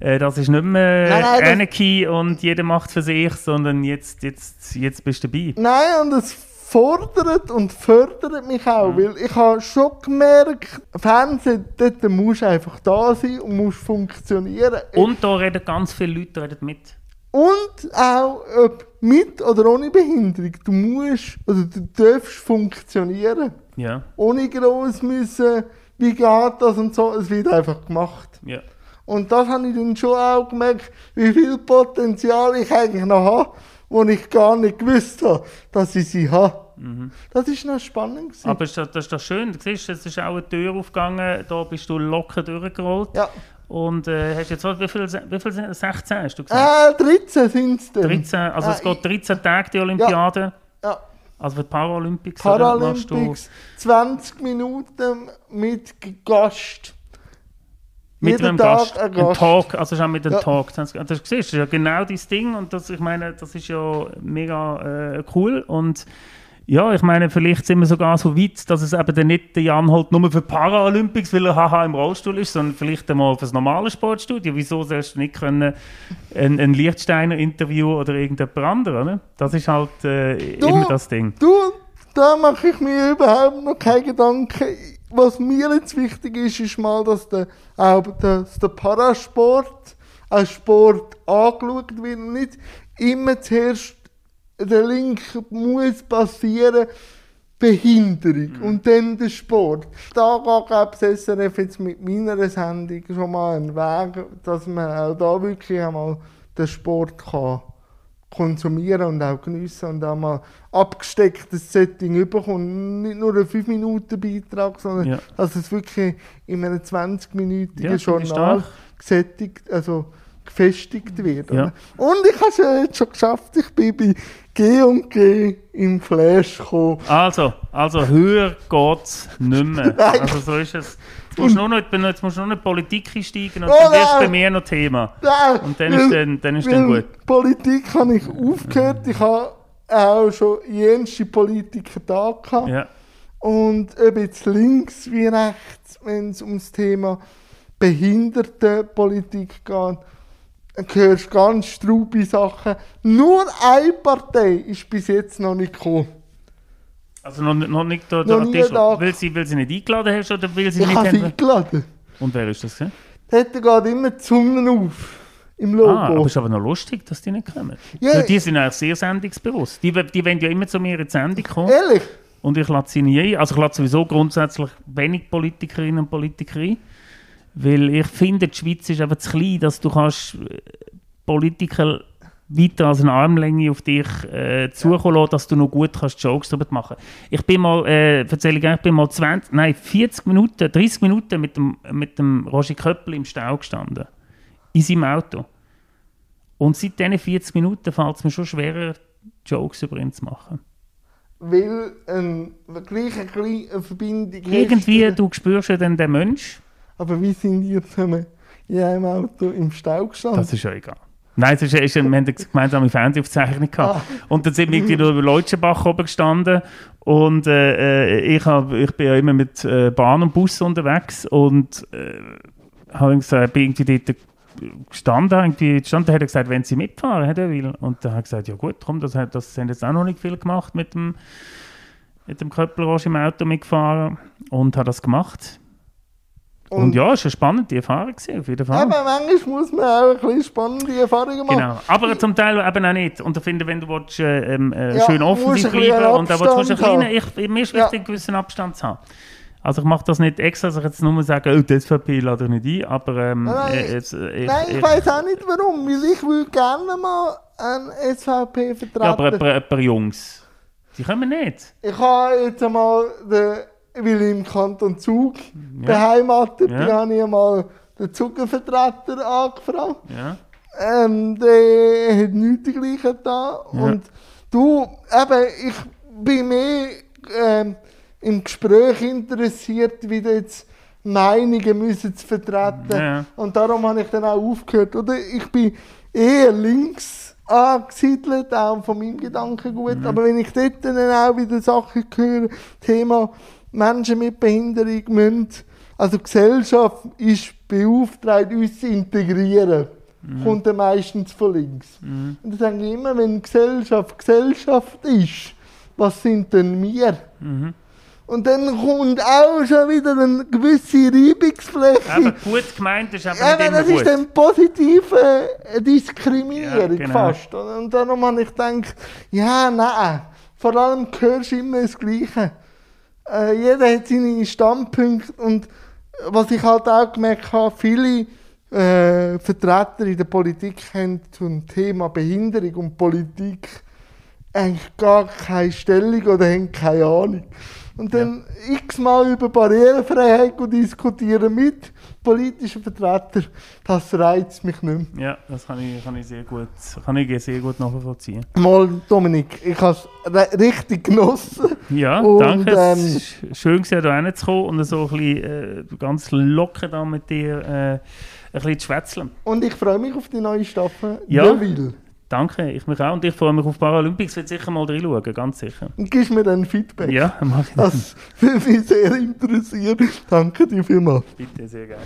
äh, das ist nicht mehr Nein, Anarchy und jeder macht für sich, sondern jetzt, jetzt, jetzt bist du dabei. Nein, und es fordert und fördert mich Mhm. auch, weil ich habe schon gemerkt, Fernsehen, dort musst du einfach da sein und musst funktionieren. Und da reden ganz viele Leute reden mit. Und auch ob mit oder ohne Behinderung, du musst, oder du darfst funktionieren. Ja, Ohne groß müssen, wie geht das und so, es wird einfach gemacht. ja. Und das habe ich dann schon auch gemerkt, wie viel Potenzial ich eigentlich noch habe, wo ich gar nicht gewusst habe, dass ich sie habe. Das ist noch spannend. Gewesen. Mhm. Aber ist das, das ist doch schön. Du siehst, es ist auch eine Tür aufgegangen, da bist du locker durchgerollt. ja. Und äh, hast jetzt, wie viel, wie viel sind 16 hast du gesagt? Äh, 13 sind es dann. 13, also es äh, geht 13 Tage die Olympiade. Ja, Also für die Paralympics. Paralympics, 20 Minuten mit Gast. Mit Jeden einem Tag Gast, ein ein Gast. Talk, also schon mit dem Ja. Talk. Das, das, siehst, du, ja genau dein Ding und das, ich meine, das ist ja mega äh, cool und ja, ich meine, vielleicht sind wir sogar so weit, dass es eben dann nicht der Jan Holt nur für Paralympics, weil er haha im Rollstuhl ist, sondern vielleicht einmal für das normale Sportstudio. Wieso sollst du nicht können ein, ein Lichtsteiner Interview oder irgendjemand anderes, oder? Das ist halt äh, Du- immer das Ding. Du, da mache ich mir überhaupt noch keine Gedanken. Was mir jetzt wichtig ist, ist mal, dass der, auch dass der Parasport als Sport angeschaut wird. Nicht immer zuerst der Link muss passieren, Behinderung und dann der Sport. Da ich, das SRF jetzt mit meiner Sendung schon mal einen Weg, dass man auch da wirklich einmal den Sport kann konsumieren und auch geniessen und auch mal abgestecktes Setting überkommt. Nicht nur ein 5-Minuten-Beitrag, sondern Ja. dass es wirklich in einem 20-minütigen Ja, Journal gesättigt, also gefestigt wird. Ja. Und ich habe es jetzt schon geschafft, ich bin bei G und G im Flash gekommen. Also, also höher geht's nicht mehr. Nein. Also so ist es. Jetzt musst du nur noch, jetzt musst du nur noch Politik einsteigen und Oh dann wirst bei mir noch Thema. Nein, Und dann ist dann- dann ist dann weil gut. Politik habe ich aufgehört. Ich habe auch schon jenste Politiker da gehabt. Ja. Und ob jetzt links wie rechts, wenn es ums Thema Behindertenpolitik geht, hörst ganz straube Sachen. Nur eine Partei ist bis jetzt noch nicht gekommen. Also noch, noch nicht da, Noch da weil, sie, weil sie nicht eingeladen hast oder weil sie Ich nicht haben- eingeladen. Und wer ist das? gewesen? Dort geht immer die Zunge auf im Logo. Ah, aber ist aber noch lustig, dass die nicht kommen. Ja. Ja, die sind eigentlich sehr sendungsbewusst. Die, die wollen ja immer zu mir in die Sendung kommen. Ehrlich? Und ich lade sie nie ein. Also ich lade sowieso grundsätzlich wenig Politikerinnen und Politiker ein. Weil ich finde, die Schweiz ist einfach zu klein, dass du kannst äh, Politiker weiter als eine Armlänge auf dich äh, zukommen lassen, dass du noch gut kannst Jokes darüber machen. Ich bin mal, äh, erzähle ich ich bin mal 20, nein, 40 Minuten, 30 Minuten mit dem, mit dem Roger Köppel im Stau gestanden. In seinem Auto. Und seit diesen 40 Minuten fällt es mir schon schwerer, Jokes über ihn zu machen. Weil ein, gleich eine kleine Verbindung Irgendwie, du spürst ja dann den Mensch. Aber wie sind ihr zusammen in einem Auto im Stau gestanden? Das ist ja egal. Nein, es ist, ist, wir haben eine gemeinsame Fernsehaufzeichnung gehabt. Ah. Und dann sind wir irgendwie über Leutschenbach oben gestanden. Und äh, äh, ich, hab, ich bin ja immer mit äh, Bahn und Bus unterwegs. Und äh, habe gesagt, bin irgendwie dort gestanden, irgendwie gestanden, hat er gesagt, wenn sie mitfahren, hat er will. Und dann habe ich gesagt, ja gut, komm, das, hat- das haben jetzt auch noch nicht viel gemacht mit dem, mit dem Köppelrosch im Auto mitgefahren. Und habe das gemacht. Und, ja, es war eine spannende Erfahrung, gewesen, auf jeden Fall. Aber manchmal muss man auch ein bisschen spannende Erfahrungen machen. Genau, aber zum Teil eben auch nicht. Und ich finde, wenn du willst, äh, ähm, äh, Ja, schön musst offensiv ein bisschen bleiben und da willst du einen kleinen, ich, mir ist Ja. wichtig, einen gewissen Abstand zu haben. Also ich mache das nicht extra, dass ich jetzt nur sage, oh, die SVP lade ich nicht ein, aber ähm, Nein, äh, jetzt, äh, ich, Nein, ich, ich, weiß auch nicht warum, weil ich will gerne mal einen SVP vertreten. ja, aber ein paar Jungs, die kommen nicht. Ich habe jetzt einmal, den, weil ich im Kanton Zug Ja. beheimatet Ja. bin, habe ich einmal den Zugenvertreter angefragt. Ja, Ähm, der hat nichts dergleichen da. Ja. Und du, eben, ich bin mehr ähm, im Gespräch interessiert, wie du jetzt Meinungen müssen zu vertreten. Ja. Und darum habe ich dann auch aufgehört. Oder ich bin eher links angesiedelt, auch von meinem Gedankengut. Mhm. Aber wenn ich dort dann auch wieder Sachen höre, Thema Menschen mit Behinderung müssen, also die Gesellschaft ist beauftragt, uns zu integrieren. Mhm. Kommt dann meistens von links. Und dann sage ich immer, wenn Gesellschaft Gesellschaft ist, was sind denn wir? Mhm. Und dann kommt auch schon wieder eine gewisse Reibungsfläche. aber gut gemeint ist aber Ja, nicht immer das gut. ist dann positive äh, Diskriminierung Ja, genau. fast. Und darum habe ich gedacht, ja, nein, vor allem hörst du immer das Gleiche. Äh, jeder hat seine Standpunkte und was ich halt auch gemerkt habe, viele äh, Vertreter in der Politik haben zum Thema Behinderung und Politik eigentlich gar keine Stellung oder haben keine Ahnung. Und dann x-mal über Barrierefreiheit diskutieren mit politischen Vertretern, das reizt mich nicht mehr. Ja, das kann ich, kann ich sehr gut, kann ich sehr gut nachvollziehen. Mal, Dominik, ich habe es richtig genossen. Ja, Und, danke. ähm, schön, gewesen, hier reinzukommen und so ein bisschen äh, ganz locker da mit dir äh, ein bisschen zu schwätzeln. Und ich freue mich auf die neue Staffel. Ja. Deville. Danke, ich mich auch. Und ich freue mich auf Paralympics, werde sicher mal reinschauen, ganz sicher. Und gibst mir dann Feedback. Ja, mach ich das. Das würde mich sehr interessieren. Danke dir vielmals. Bitte, sehr gerne.